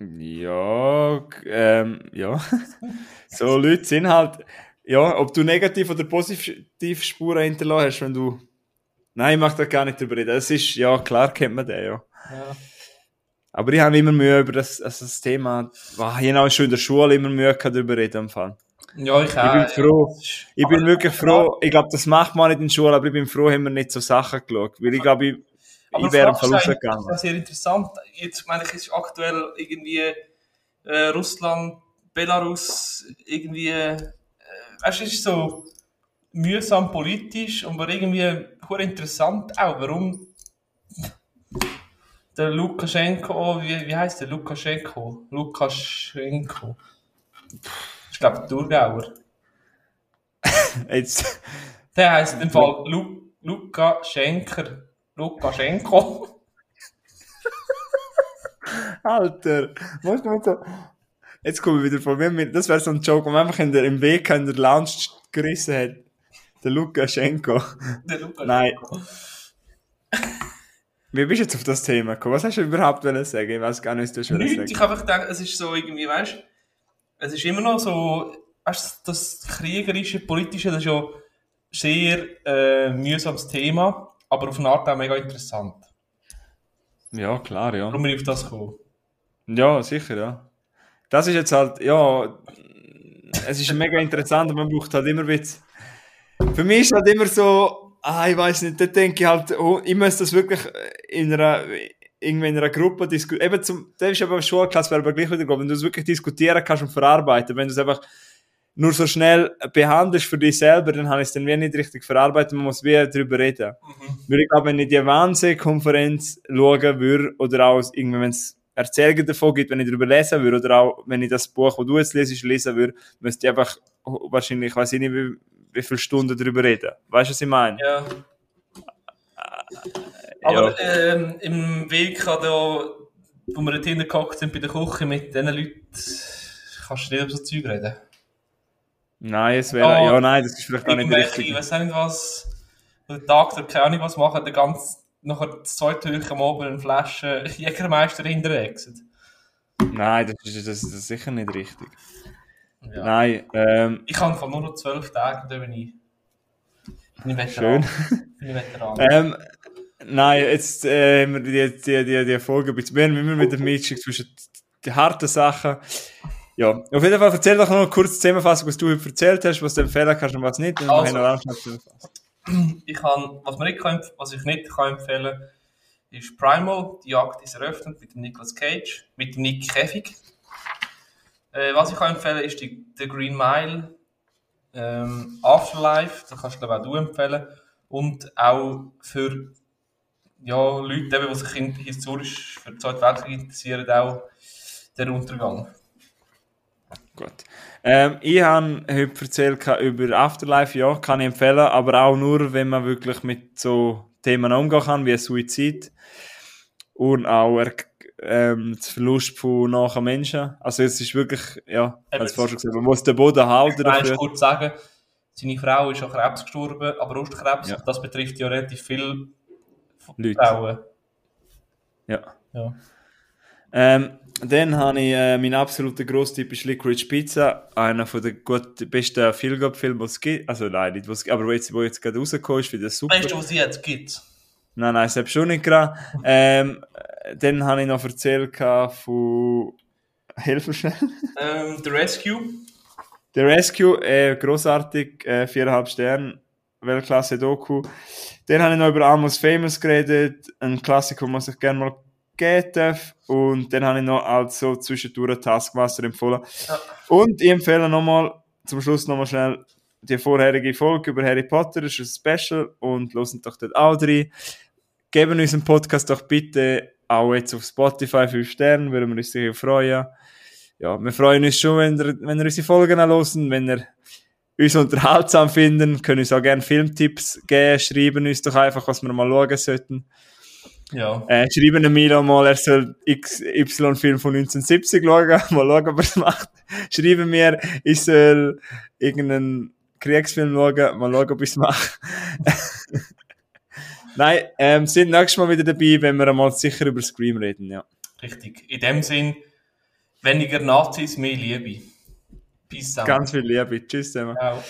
Ja, ähm, ja. so Leute sind halt, ja, ob du negativ oder positiv Spuren hinterlassen hast, wenn du, nein, ich mag da gar nicht drüber reden. Das ist, ja, klar kennt man den, ja. ja. Aber ich habe immer Mühe über das, also das Thema, wow, ich habe schon in der Schule immer Mühe gehabt, darüber reden am Fall. Ja, ich, auch, ich bin froh. Ich bin wirklich froh. Ich glaube, das macht man nicht in der Schule, aber ich bin froh, haben wir nicht so Sachen geschaut. Weil ich glaube, ich, ich wäre voll rausgegangen. Das ist sehr interessant. Jetzt meine ich, ist aktuell irgendwie äh, Russland, Belarus, irgendwie, äh, weißt du, es ist so mühsam politisch, aber irgendwie interessant auch, warum der Lukaschenko, wie, wie heißt der Lukaschenko? Lukaschenko. Ich glaube, Thurgauer. Jetzt. Der heißt im Fall Lu Luca Schenker. Lukaschenko. Alter, musst du mit so. Jetzt komme ich wieder von mir Das wäre so ein Joke, wo man einfach in der, im Weg in der Lounge gerissen hat. Der Lukaschenko. Der Lukaschenko. Nein. Wie bist du jetzt auf das Thema gekommen? Was hast du überhaupt sagen? Ich weiß gar nicht, was du schon sagen Ich habe gedacht, es ist so irgendwie, weißt du, es ist immer noch so, weißt, das kriegerische, politische, das ist ja sehr äh, mühsames Thema, aber auf eine Art auch mega interessant. Ja, klar, ja. Warum bin ich auf das gekommen? Ja, sicher, ja. Das ist jetzt halt, ja, es ist mega interessant und man braucht halt immer wieder. Für mich ist halt immer so, ah, ich weiß nicht, da denke ich halt, oh, ich muss das wirklich in einer, irgendwie in einer Gruppe diskutieren. Eben zum, das ist aber Schulklasse, wäre aber gleich wieder, wenn du es wirklich diskutieren kannst und verarbeiten, wenn du es einfach nur so schnell behandelst für dich selber, dann habe ich es dann wie nicht richtig verarbeitet, man muss wie darüber reden. Mhm. Weil ich glaube, wenn ich die Wahnsinn-Konferenz schauen würde, oder auch irgendwie, wenn es Erzählungen davon gibt, wenn ich darüber lesen würde, oder auch wenn ich das Buch, das du jetzt lesest, lesen würde, müsste ich einfach wahrscheinlich, ich weiß nicht, wie, wie viele Stunden darüber reden. Weißt du, was ich meine? Ja. Aber ja. ähm, im Weg da, wo wir drinnen gehockt sind bei der Küche mit diesen Leuten, kannst du nicht über so Zeug reden. Nein, es wäre, oh, ja, nein, das ist vielleicht gar nicht richtig. Ich weiß nicht, was, der Tag, der keine Ahnung was machen, der ganz, nachher das zweite Türchen am Oben eine Flasche Jägermeister hinterwechselt. Nein, das ist, das, das ist sicher nicht richtig. Ja. Nein, ähm, Ich kann von nur noch zwölf Tagen, da bin ich, bin ich Veteran. Schön. Bin ich Veteran. ähm, Nein, jetzt äh, haben wir die, die, die, die Folge ein bisschen mehr mit dem Mischung zwischen den harten Sachen. Ja, auf jeden Fall erzähl doch noch eine kurze Zusammenfassung, was du heute erzählt hast, was du empfehlen kannst und was nicht. Also, ich kann, was, nicht kann, was ich nicht kann empfehlen ist Primal, die Jagd ist eröffnet mit dem Nicolas Cage, mit dem Nick Kevig. Äh, was ich kann empfehlen ist die, The Green Mile, ähm, Afterlife, das kannst du glaube auch du empfehlen. Und auch für ja, Leute, die sich historisch für den Zweiten Weltkrieg interessieren, auch der Untergang. Gut. Ähm, ich habe heute erzählt über Afterlife, ja, kann ich empfehlen, aber auch nur, wenn man wirklich mit so Themen umgehen kann, wie Suizid. und auch ähm, das Verlust von nahen Menschen. Also es ist wirklich, ja, als vorher gesagt, man muss den Boden halten du dafür. kurz sagen, seine Frau ist an Krebs gestorben, aber Brustkrebs, Ja. das betrifft ja relativ viele Leute. Frauen. Ja. Ja. Ähm, dann habe ich, äh, mein absoluter Grosstipp ist Licorice Pizza, einer von den gut, besten Feel-Good-Filmen, die es gibt. Also nein, nicht, was es aber wo jetzt, wo jetzt gerade rausgekommen ist, finde ich das super. Weißt du, was sie jetzt gibt? Nein, nein, selbst schon nicht gerade. Ähm, dann habe ich noch erzählt von Hilfe schnell. Ähm, The Rescue. The Rescue, äh, grossartig, äh, viereinhalb Sterne, Weltklasse Doku. Dann habe ich noch über Almost Famous geredet, ein Klassiker, den man sich gerne mal geben darf. Und dann habe ich noch als so zwischendurch Taskmaster empfohlen. Ja. Und ich empfehle nochmal, zum Schluss nochmal schnell die vorherige Folge über Harry Potter, das ist ein Special und losen doch dort auch rein. Geben unseren Podcast doch bitte auch jetzt auf Spotify 5 Sterne, würden wir uns sicher freuen. Ja, wir freuen uns schon, wenn ihr, wenn ihr unsere Folgen hören, wenn ihr uns unterhaltsam finden, können uns auch gerne Filmtipps geben, schreiben uns doch einfach, was wir mal schauen sollten. Ja. Äh, schreiben dem Milo mal, er soll XY-Film von 1970 schauen, mal schauen, ob er es macht. Schreiben mir, ich soll irgendeinen Kriegsfilm schauen, mal schauen, ob ich es mache. Nein, ähm, sind nächstes Mal wieder dabei, wenn wir einmal sicher über Scream reden, ja. Richtig. In dem Sinn, weniger Nazis, mehr Liebe. Peace out. Ganz viel Liebe. Tschüss zusammen. Ciao.